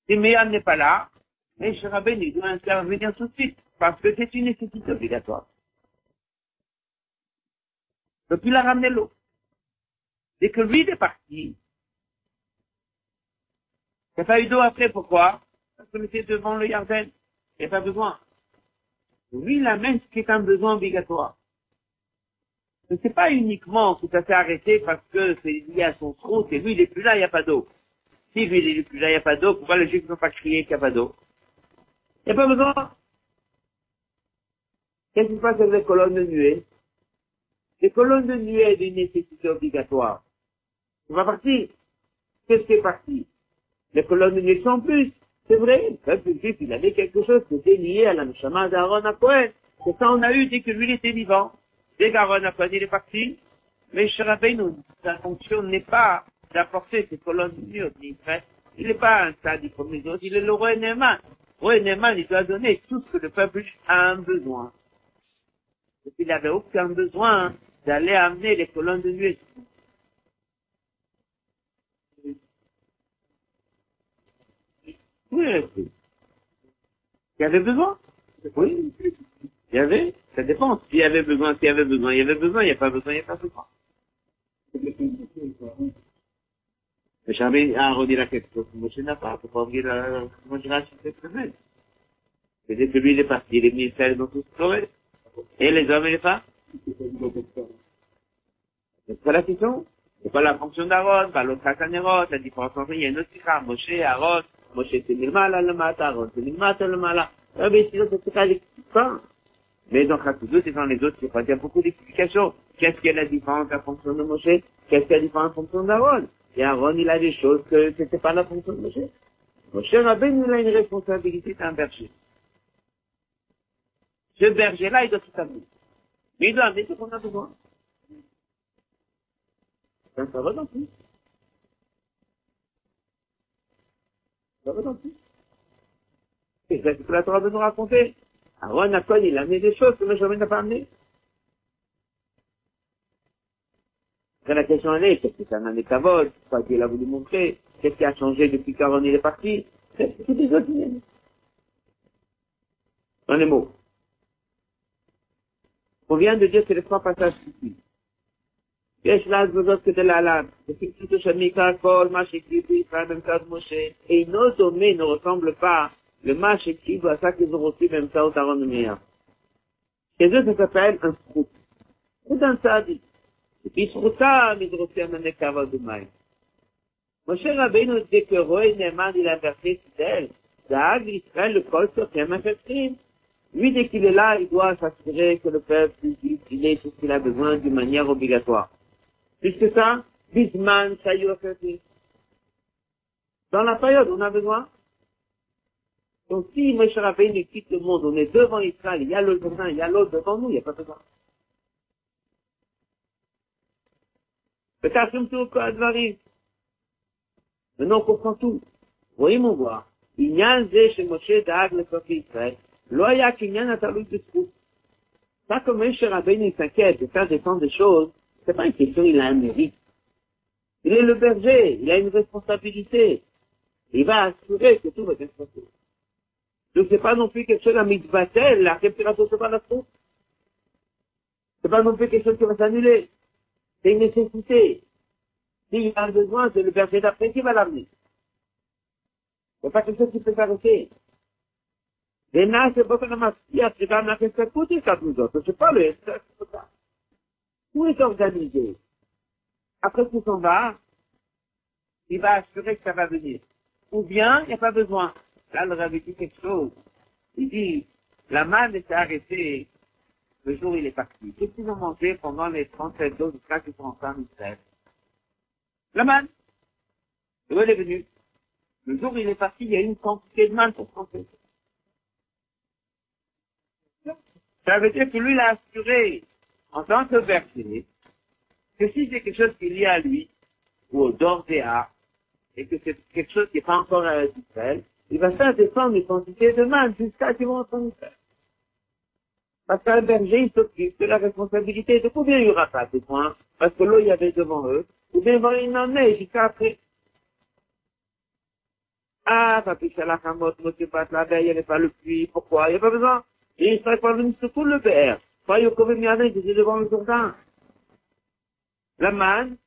Si Myriam n'est pas là, mais Rabbein, il doit intervenir tout de suite, parce que c'est une nécessité obligatoire. Donc il a ramené l'eau. Dès que lui est parti, il n'y a pas eu d'eau après, pourquoi? Parce que était devant le Yarden. Il n'y a pas besoin. Lui, il amène ce qui est un besoin obligatoire. Ce n'est pas uniquement tout à fait arrêté parce que c'est lié à son trou, et lui, il n'est plus là, il n'y a pas d'eau. Si lui, il n'est plus là, il n'y a pas d'eau, pourquoi les Juifs n'ont pas crié qu'il n'y a pas d'eau? Il n'y a pas besoin. Qu'est-ce qui se passe avec les colonnes de nuée Les colonnes de nuée d'une nécessité obligatoire. C'est pas parti. Qu'est-ce qui est parti? Les colonnes de nuée sont plus. C'est vrai, le peuple juif, il avait quelque chose qui était lié à la Neshama d'Aaron à Cohen. C'est ça on a eu dès que lui était vivant. Dès qu'Aaron à Cohen il est parti, mais nous, sa fonction n'est pas d'apporter ces colonnes de nuée au Il n'est pas un sadique comme les autres, il est le roi Neyman. Le roi Neyman, il doit donner tout ce que le peuple a un besoin. Qu'il n'avait aucun besoin d'aller amener les colonnes de nuée. Oui, il y avait besoin. Oui, il y avait, ça dépend. S'il y avait besoin, s'il y avait besoin, il y avait besoin, il n'y a pas besoin, il n'y a pas besoin. Mais jamais a redit la question. Moshe n'a pas, faut pas oublier la, comment dirais cette semaine. C'est que lui, il est parti, il est dans tout Et les hommes et les femmes? C'est pas la question. C'est pas la fonction d'Aaron, pas l'autre Hakanérot, la différence entre, il y a une autre Moshe, Aaron, Moshe c'est Milmala le Mata, Aaron c'est Milmata le Mala. Ah, mais sinon, c'est pas l'explication. Mais dans Chassou c'est dans les autres, pas, il y a beaucoup d'explications. Qu'est-ce a la différence la fonction de Moshe? Qu'est-ce a la différence la fonction d'Aaron? Et Aaron, il a des choses que c'était pas la fonction de Moshe. Moshe Rabbein, il a une responsabilité d'un berger. Ce berger-là, il doit tout amener. Mais il doit amener ce qu'on a besoin. Ça, ça va dans plus. Ça va dans. Et c'est ce que la Torah veut nous raconter. Aaron Akon, il a amené des choses que Moshe n'a pas amené. Après, la question est, qu'est-ce que c'est un anécavode? Quoi qu'il a voulu montrer? Qu'est-ce qui a changé depuis qu'Aaron est parti? C'est des autres Dans les mots. On vient de dire que les trois passages suffisent. יש לה תגובות כדי להלן, וכפשוטו של מעיקר כל מה שהקריבו ישראל באמצעות משה, אינו דומה, ne ressemble pas, למה שהקריבו עשה כזורוסי באמצעות אהרון ומרים. כזה זה s'appelle un זכות. c'est un צדיק. בזכותם ידרוסים הנקב אדומיים. משה רבינו, dès que רואה נאמן il a versé fidèle, דאג לישראל לכל צורכיהם השטחים. lui, dès qu'il est là, il doit s'assurer que le peuple puisse ait tout ce qu'il a besoin d'une manière obligatoire. Plus que ça, Bisman, Sayurkati. Dans la période, on a besoin. Donc si Moshe Rabbeinu quitte le monde, on est devant Israël, il y a le devant, il y a l'autre devant nous, il n'y a pas besoin. Maintenant, on comprend tout. Voyez mon voir. Il y a un chez Moshe d'Ag, le Israël. לא היה קניין התלוי בזכות. Ça, comme Moshe Rabbeinu s'inquiète de faire descendre des choses, c'est pas une question, il a un mérite. Il est le berger, il a une responsabilité. Il va assurer que tout va bien se passer. Donc c'est pas non plus quelque chose à mitzvatel, la température c'est pas la faute. C'est pas non plus quelque chose qui va s'annuler. C'est une nécessité. S'il a besoin, c'est le berger d'après qui va l'amener. C'est pas quelque chose qui peut s'arrêter. Déna, c'est pas qu'on a c'est quand même la question côté, ça nous autres. C'est pas le. Tout est organisé. Après qu'il s'en va, il va assurer que ça va venir. Ou bien, il n'y a pas besoin. Là, le avait dit quelque chose. Il dit, la manne s'est arrêtée le jour où il est parti. Qu'est-ce qu'ils ont mangé pendant les 37 jours jusqu'à qu'ils sont en Israël? La manne. où il est venu. Le jour où il est parti, il y a une quantité de manne pour 37 Ça veut dire que lui, il a assuré, en tant que berger, que si c'est quelque chose qui est lié à lui, ou au d'Ordéa, et que c'est quelque chose qui n'est pas encore à Israël, il va faire descendre une quantité de manne jusqu'à ce qu'ils vont en Israël. Parce qu'un berger, il s'occupe de la responsabilité de combien il y aura pas de points, parce que l'eau, il y avait devant eux, ou bien il en est jusqu'à après. Ah, papi, c'est la camotte, monsieur pas la veille, il n'y avait pas le puits, pourquoi? Il n'y a pas besoin. Et il serait pas venu secouer le père. Pas il y a quand même qui était devant le Jourdain. La manne,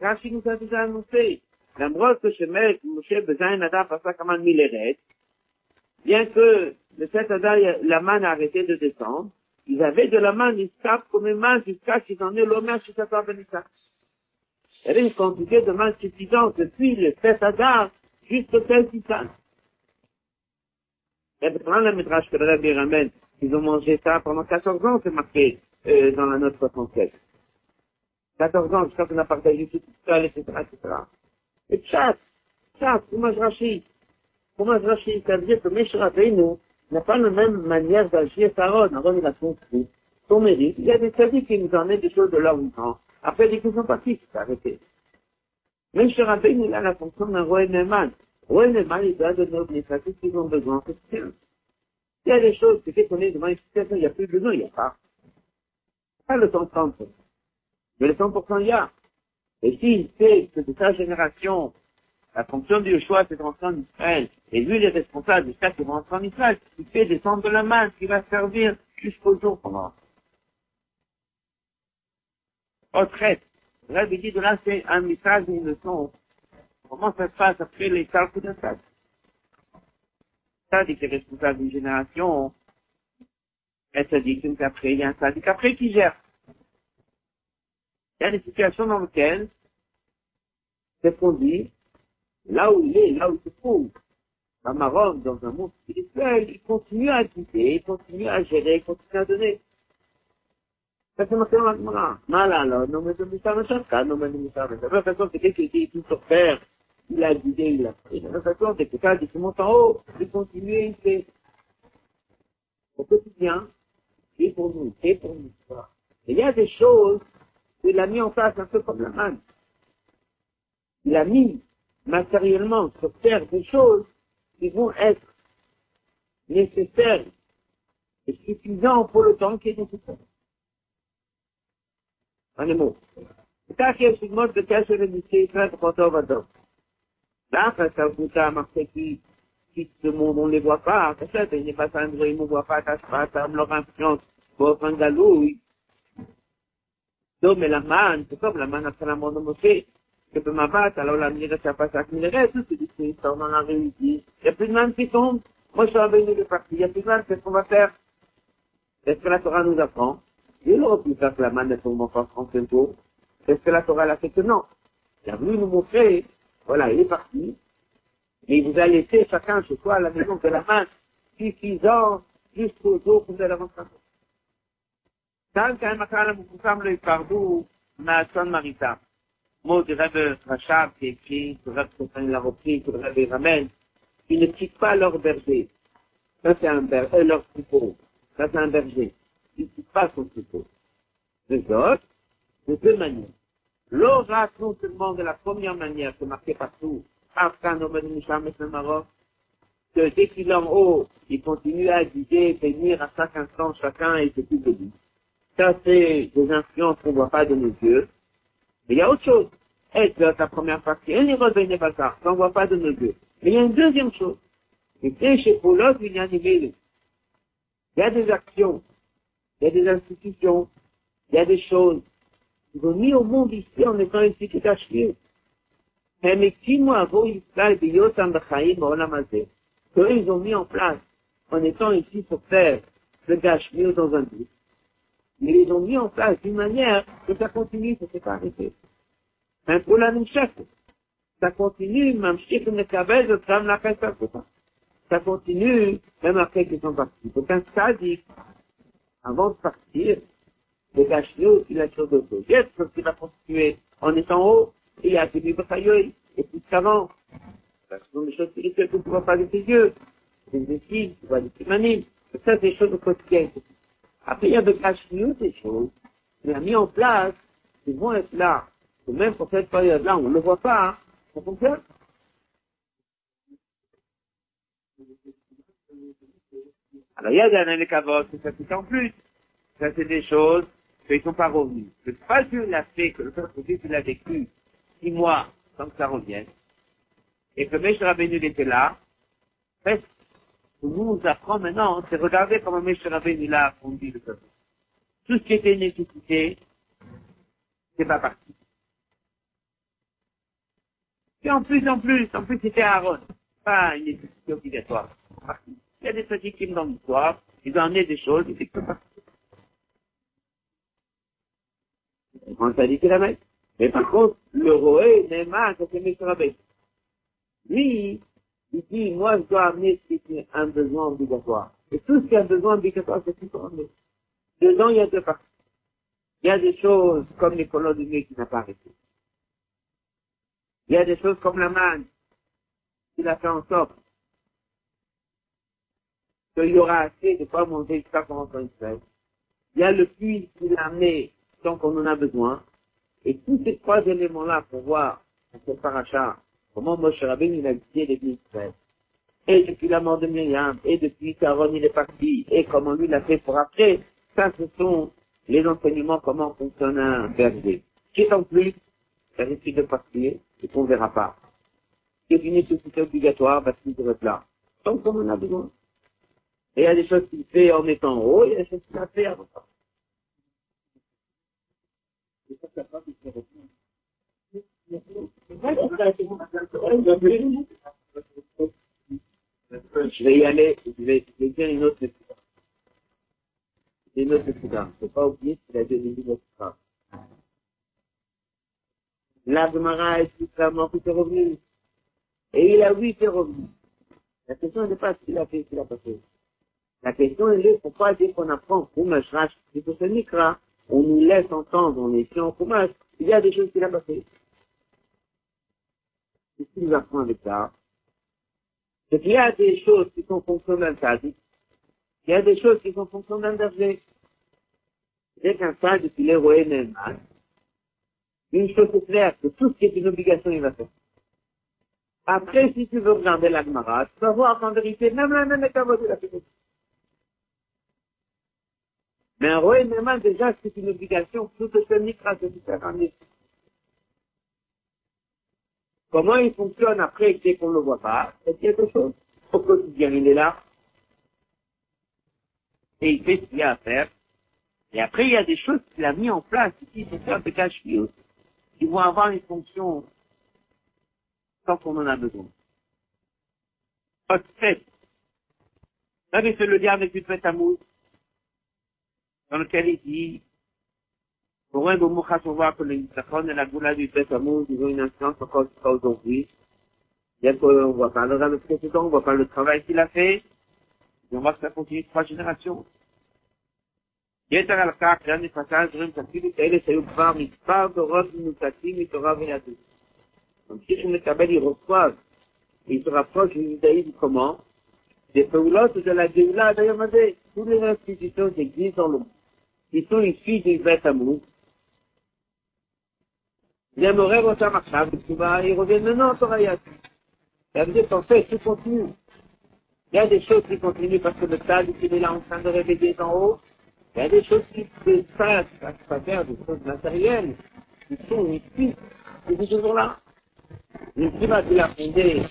Rashi nous a déjà annoncé, למרות שמשה בזין אדם פסק המן מלרד, bien que le sept la manne a arrêté de descendre, ils avaient de la manne Isaac comme une manne jusqu'à ce qu'ils en aient l'homme chez Satan Ben Isaac. Il y avait une quantité de manne suffisante depuis le sept Adar jusqu'au sept Isaac. Et pendant le métrage que le Rabbi ramène, ils ont mangé ça pendant 14 ans, c'est marqué euh, dans la note 67. 14 ans jusqu'à qu'on a partagé tout seul, etc., etc. Et tchat, tchat, rachis Comment je rachis Ça veut dire que Meshra Rabbeinu n'a pas la même manière d'agir qu'Aaron. Aaron, il a construit son mérite. Il y a des services qui nous emmènent des choses de leur temps. Après, des questions parties, c'est arrêté. Meshra Rabbeinu, il a la fonction d'un roi Neyman. Roi Neyman, il doit donner aux ce qu'ils ont besoin. C'est. Il y a des choses qui fait qu'on est devant une situation, il n'y a plus de besoin, il n'y a pas. Pas le temps 30. Mais le 100%, il y a. Et s'il sait que de sa génération, la fonction du choix, c'est d'entrer en Israël, et lui, il est responsable jusqu'à ce qu'il rentre en Israël, il fait descendre de la main qui va servir jusqu'au jour pendant. Retraite. Rabbi dit de là, c'est un message, une leçon. Comment ça se passe après les calculs de ça? Sadique est responsable d'une génération, elle se dit qu'après, il y a un sadique après qui gère. Il y a des situations dans lesquelles, c'est qu'on dit, là où il est, là où il se trouve, à Maroc, dans un monde spirituel, il continue à guider, il continue à gérer, il continue à donner. Ça c'est marqué dans la Gemara. Mal alors, non mais de Mishar Meshaka, non mais de Mishar Meshaka. De toute façon, c'est quelqu'un qui est tout sur terre, il a guidé, il a pris. La façon, c'est que quand il monte en haut, il continue, il fait au quotidien, c'est pour nous, c'est pour nous. il y a des choses qu'il a mis en place un peu comme la manne. Il a mis matériellement sur terre des choses qui vont être nécessaires et suffisantes pour le temps qui est nécessaire. En un mot. כך יש ללמוד בקשר לניסי ישראל פחותו ודו. Là, ça vous a marqué qui, ce monde, on ne les voit pas. Peut-être, il n'est pas un il ne voit pas, cache pas, ça leur influence pour un galouille. Non, mais la manne, c'est comme la manne après la mort de Moshe, que peut m'abattre, alors la mire, ça passe à Mineret, tout c'est des histoires dans la réussite. Il n'y a plus de manne qui tombe. Moi, je suis revenu de partir. Il n'y a plus de manne, qu'est-ce qu'on va faire? Est-ce que la Torah nous apprend? Il aurait pu faire que la manne tombe encore 35 jours. Est-ce que la Torah l'a fait que non? Il a voulu nous montrer voilà, il est parti. Et il vous a laissé chacun chez soi à la maison de la main suffisant jusqu'au jour où vous allez rentrer. כאן קיים הכלל המפורסם לא ייפרדו מהאסון מריתה. כמו דרב רש"ב שהקריא, דרב סופן לרופאים, דרב ירמל, qui ne quitte pas leur berger. Ça c'est un berger, euh, leur troupeau. Ça c'est un berger. Il ne quitte pas son troupeau. Les autres, de deux manières. L'aura non seulement de la première manière, c'est marqué partout, que dès qu'il est en haut, il continue à guider, venir à chaque instant chacun et c'est de lui. Ça, c'est des influences qu'on ne voit pas de nos yeux. Mais il y a autre chose. Est la première partie, elle n'est revenue pas ça, qu'on ne voit pas de nos yeux. Mais il y a une deuxième chose. Et c'est chez Paulos, il y a Il y a des actions, il y a des institutions, il y a des choses remis au monde ici en étant ici tout achevé. Eux, ils ont mis en place, en étant ici pour faire le gâchemire dans un but. Mais ils ont mis en place d'une manière que ça continue, ça ne s'est pas arrêté. Un peu la même Ça continue, même si on ne cabelle, je trame la caisse à Ça continue, même après qu'ils sont partis. Donc un sadique, avant de partir, le gâchemieux, il a chose de choses. Il y a des choses qu'il va constituer en étant haut, et il y a des livres et plus qu'avant. Ce sont des choses spirituelles que ne vois pas de tes yeux. Des études, tu vois des humanimes. Ça, c'est des choses quotidiennes. Après, il y a de cache-nous des choses qu'il a mis en place, qui vont être là. Même pour cette période-là, on ne le voit pas, hein. ça fonctionne. Alors, il y a des années que ça fait en plus. Ça, c'est des choses qu'ils ne sont pas revenus. Le pas Dieu l'a fait, que le peuple il a vécu six mois sans que ça revienne, et que Meshach Rabbeinu était là, ce que nous apprend maintenant, c'est regarder comment Meshach Rabbeinu l'a conduit le peuple. Tout ce qui était nécessité, c'est pas parti. Et en plus, en plus, en plus, c'était Aaron. Pas une nécessité obligatoire. Il y a des films dans l'histoire, ils ont amené des choses, ils étaient pas partis. Quand ça dit qu'il la met. Mais par contre, le Roé, Neymar, ça c'est Rabbeinu. Lui, il dit, moi, je dois amener ce qui est un besoin obligatoire. Et tout ce qui un besoin obligatoire, c'est tout amener. Dedans, il y a deux parties. Il y a des choses comme les colonnes de nuit qui n'a pas arrêté. Il y a des choses comme la manne, qui a fait en sorte qu'il y aura assez de pas manger jusqu'à comment on fait. Il y a le puits qu'il a amené tant qu'on en a besoin. Et tous ces trois éléments-là pour voir, dans ce paracha, comment Moshe Rabbeinu il a guidé les Israël. Et depuis la mort de Myriam, et depuis qu'Aaron il est parti, et comment lui l'a fait pour après, ça ce sont les enseignements comment fonctionne un berger. Qui est en plus, ça risque de partir, et qu'on verra pas. C'est une nécessité obligatoire parce qu'il être là. Tant qu'on en a besoin. Et il y a des choses qu'il fait en étant haut, et il y a des choses qu'il a fait avant. Je vais y aller, je vais, je vais dire une autre histoire. Une autre histoire. Il ne faut pas oublier qu'il a donné une autre histoire. L'Agmara explique comment il est revenu. Et il a vu qu'il est revenu. La question n'est pas ce qu'il a fait, ce qu'il a pas fait. La question est pourquoi dès qu'on apprend Chumash Rash, c'est pour ce Mikra, on nous laisse entendre, on est ici en Chumash, il y a des choses qu'il a pas fait. C'est ce qu'il nous apprend avec ça. C'est qu'il y a des choses qui sont fonction d'un sadique, il y a des choses qui sont fonction d'un berger. Dès qu'un sadique, il est roué mal, une chose est claire, que tout ce qui est une obligation, il va faire. Après, si tu veux regarder la tu vas voir qu'en vérité, même la même état il a fait mais un roi déjà, c'est une obligation, tout ce mitra de un Comment il fonctionne après, dès qu'on ne le voit pas, c'est quelque chose. Au quotidien, il est là. Et il fait ce qu'il y a à faire. Et après, il y a des choses qu'il a mis en place ici pour faire des cache qui vont avoir une fonction tant qu'on en a besoin. Hot fait. Vous savez, c'est le lien avec une fête à dans lequel il dit, pour un bon on voit que le Yitzhakon et la Goula du Beth Amour, ils ont une influence encore jusqu'à aujourd'hui. Bien qu'on ne voit pas le le précédent, on ne voit pas le travail qu'il a fait, et on voit que ça continue trois générations. יתר על כך, גם נפסל דברים תפקידו כאלה שהיו כבר מספר דורות מנותקים מתורה ויהדות. ממשיך לקבל, ils reçoivent, ils se rapprochent du judaïsme comment Des פעולות de la גאולה עד היום הזה. Toutes les institutions qui existent dans le monde qui sont issus du Beth Amour. J'aimerais votre marchab, ils reviennent maintenant sur Ayat. Ça veut dire qu'en fait, tout continue. Il y a des choses qui continuent parce que le stade, il est là en train de réveiller en haut. Il y a des choses qui se passent à travers des choses matérielles, qui sont ici, qui sont toujours là. Une Shiva qui l'a fondé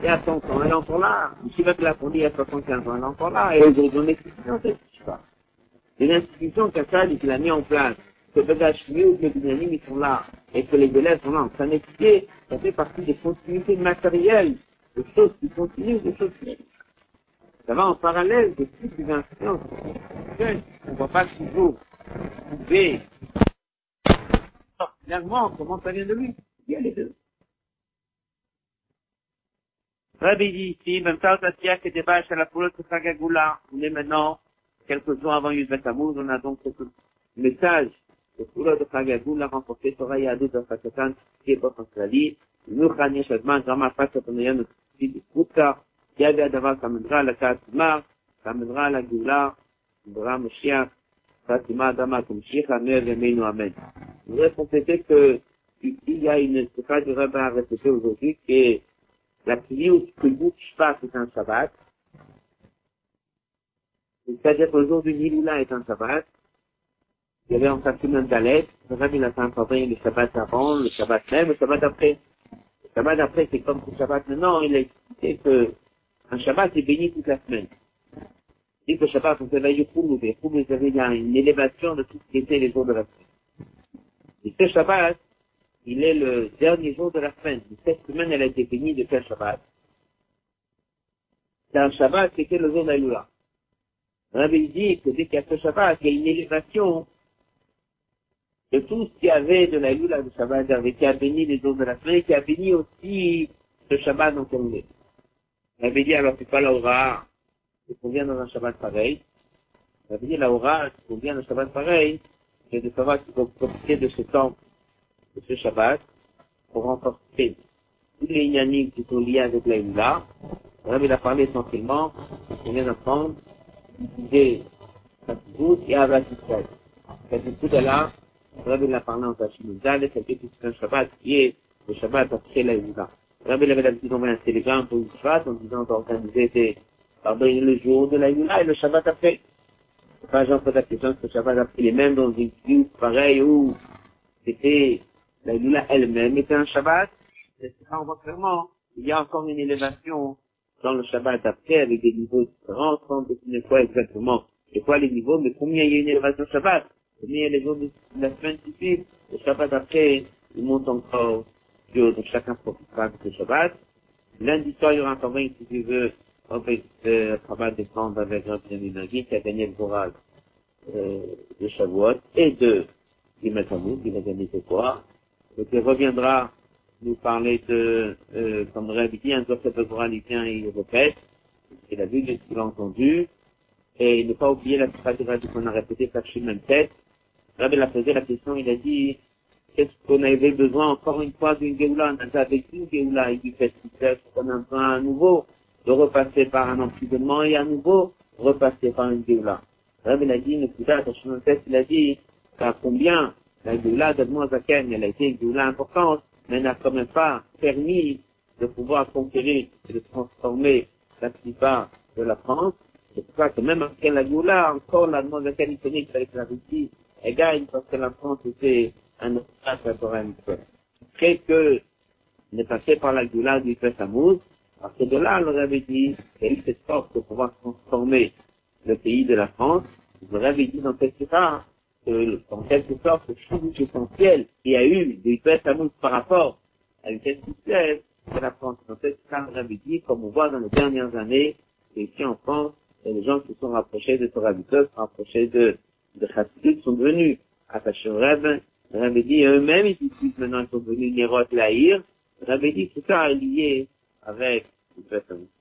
il y a 100 ans, elle est encore là. Une Shiva qui l'a fondé il y a 75 ans, elle est encore là. Et aujourd'hui, on est les institutions qu'Assad qu'il a mis en place, que Bedashmiou, que Binanim, ils sont là, et que les élèves sont là train d'étudier, ça fait partie des continuités matérielles, des choses qui continuent, des choses qui ça va en parallèle de toutes les influences On ne voit pas toujours trouver clairement comment ça vient de lui? Il y a les deux. Rabbi dit ici, même temps, Tatia, qui était à la poule de Sagagula, on est maintenant, quelques jours avant Yud on a donc ce message de de Sagagula remporté sur de qui est nous, Khani Shadman, Rama Fakatan, notre petit de Kouta, qui avait à Davar, ça mènera à la Katzmar, ça mènera à la Goula, Bra Moshiach, Fatima, Dama, Kumshich, Amer, Yemenu, Amen. Je voudrais compléter que, il y a une, c'est pas du rabbin à répéter aujourd'hui, qui est la prière que Shvat est un Shabbat. C'est-à-dire que le jour du Niloula est un Shabbat. Il y avait en fait une Dalet. Le Rabbi il a fait un le Shabbat avant, le Shabbat même, le Shabbat après. Le Shabbat après, c'est comme le Shabbat maintenant. Il a expliqué que un Shabbat est béni toute la semaine. Et que le Shabbat, on s'éveille au Khouloub. Et Khouloub, il y a une élévation de tout ce qui était les jours de la semaine. Et ce Shabbat, il est le dernier jour de la semaine. Cette semaine, elle a été bénie de quel Shabbat C'est un Shabbat, c'était le jour d'Aïloula. Rabbi dit que dès qu'il y a ce Shabbat, il y a une élévation de tout ce qu'il y avait de l'Aïloula de Shabbat, qui a béni les jours de la semaine, qui a béni aussi ce Shabbat dont on est. Rabbi dit alors c'est pas l'aura, c'est qu'on vient dans un Shabbat pareil. Rabbi dit l'aura, c'est qu'on vient dans un Shabbat pareil, c'est de savoir qu'il faut profiter de ce temps de ce Shabbat pour renforcer tous les inaniques qui sont liés avec la On il a parlé essentiellement, on vient d'apprendre, Katsibut et Avat Israël. Katsibut est là, Rabbi l'a parlé en Tachim Zal, c'est un Shabbat qui est le Shabbat après la Yehuda. Rabbi avait l'habitude d'envoyer un télégramme pour le Shabbat en disant d'organiser pardon, le jour de la et le Shabbat après. Pas genre pose la question, que le Shabbat après les mêmes dans une queue pareille où c'était la elle-même était un Shabbat, et on voit clairement, il y a encore une élévation dans le Shabbat après avec des niveaux différents, sans définir quoi exactement, et quoi les niveaux, mais combien il y a une élévation Shabbat, combien il y a les jours de la semaine qui suivent, le Shabbat après, il monte encore plus donc chacun profitera de ce Shabbat. Lundi soir, il y aura encore un si tu veux, le travail de prendre avec un Nagui qui a gagné le courage euh, de Shavuot et de Gimatamou, qui va gagner ce quoi donc il reviendra nous parler de, euh, comme Rabbi dit, un il vient et il répète, il a vu qu'il a entendu, et ne pas oublier la stratégie qu'on a répété chaque même tête. Rabbi a posé la question, il a dit, qu'est-ce qu'on avait besoin encore une fois d'une Géoula, on a avec une Géoula. Et du festival, qu'on a besoin à nouveau de repasser par un emprisonnement et à nouveau repasser par une Géoula. Rabbi a dit, ne plus tard, il a dit, à combien la Géoula d'Admoazaken, elle a été une Géoula importante, mais elle n'a quand même pas permis de pouvoir conquérir et de transformer la plupart de la France. C'est pour ça que même après la Géoula, encore la Zaken iconique avec la Russie, elle gagne parce que la France était un obstacle pour un peuple. Après que on est passé par la Géoula du Samouz, parce que de là, on avait dit, a eu force de pouvoir transformer le pays de la France. Vous avait dit dans cette cas, que, en quelque sorte, changement essentiel qu'il y a eu de Ypres Tammuz par rapport à une telle succès, c'est la France. En fait, dit, comme on voit dans les dernières années, ici en France, les gens qui se sont rapprochés de Torah se rapprochés de, de Chassidut, sont devenus attachés au Rebbe. Le dit, eux-mêmes, ils disent maintenant, ils sont devenus Nérot Lahir. Dit, tout ça est lié avec Ypres Tammuz.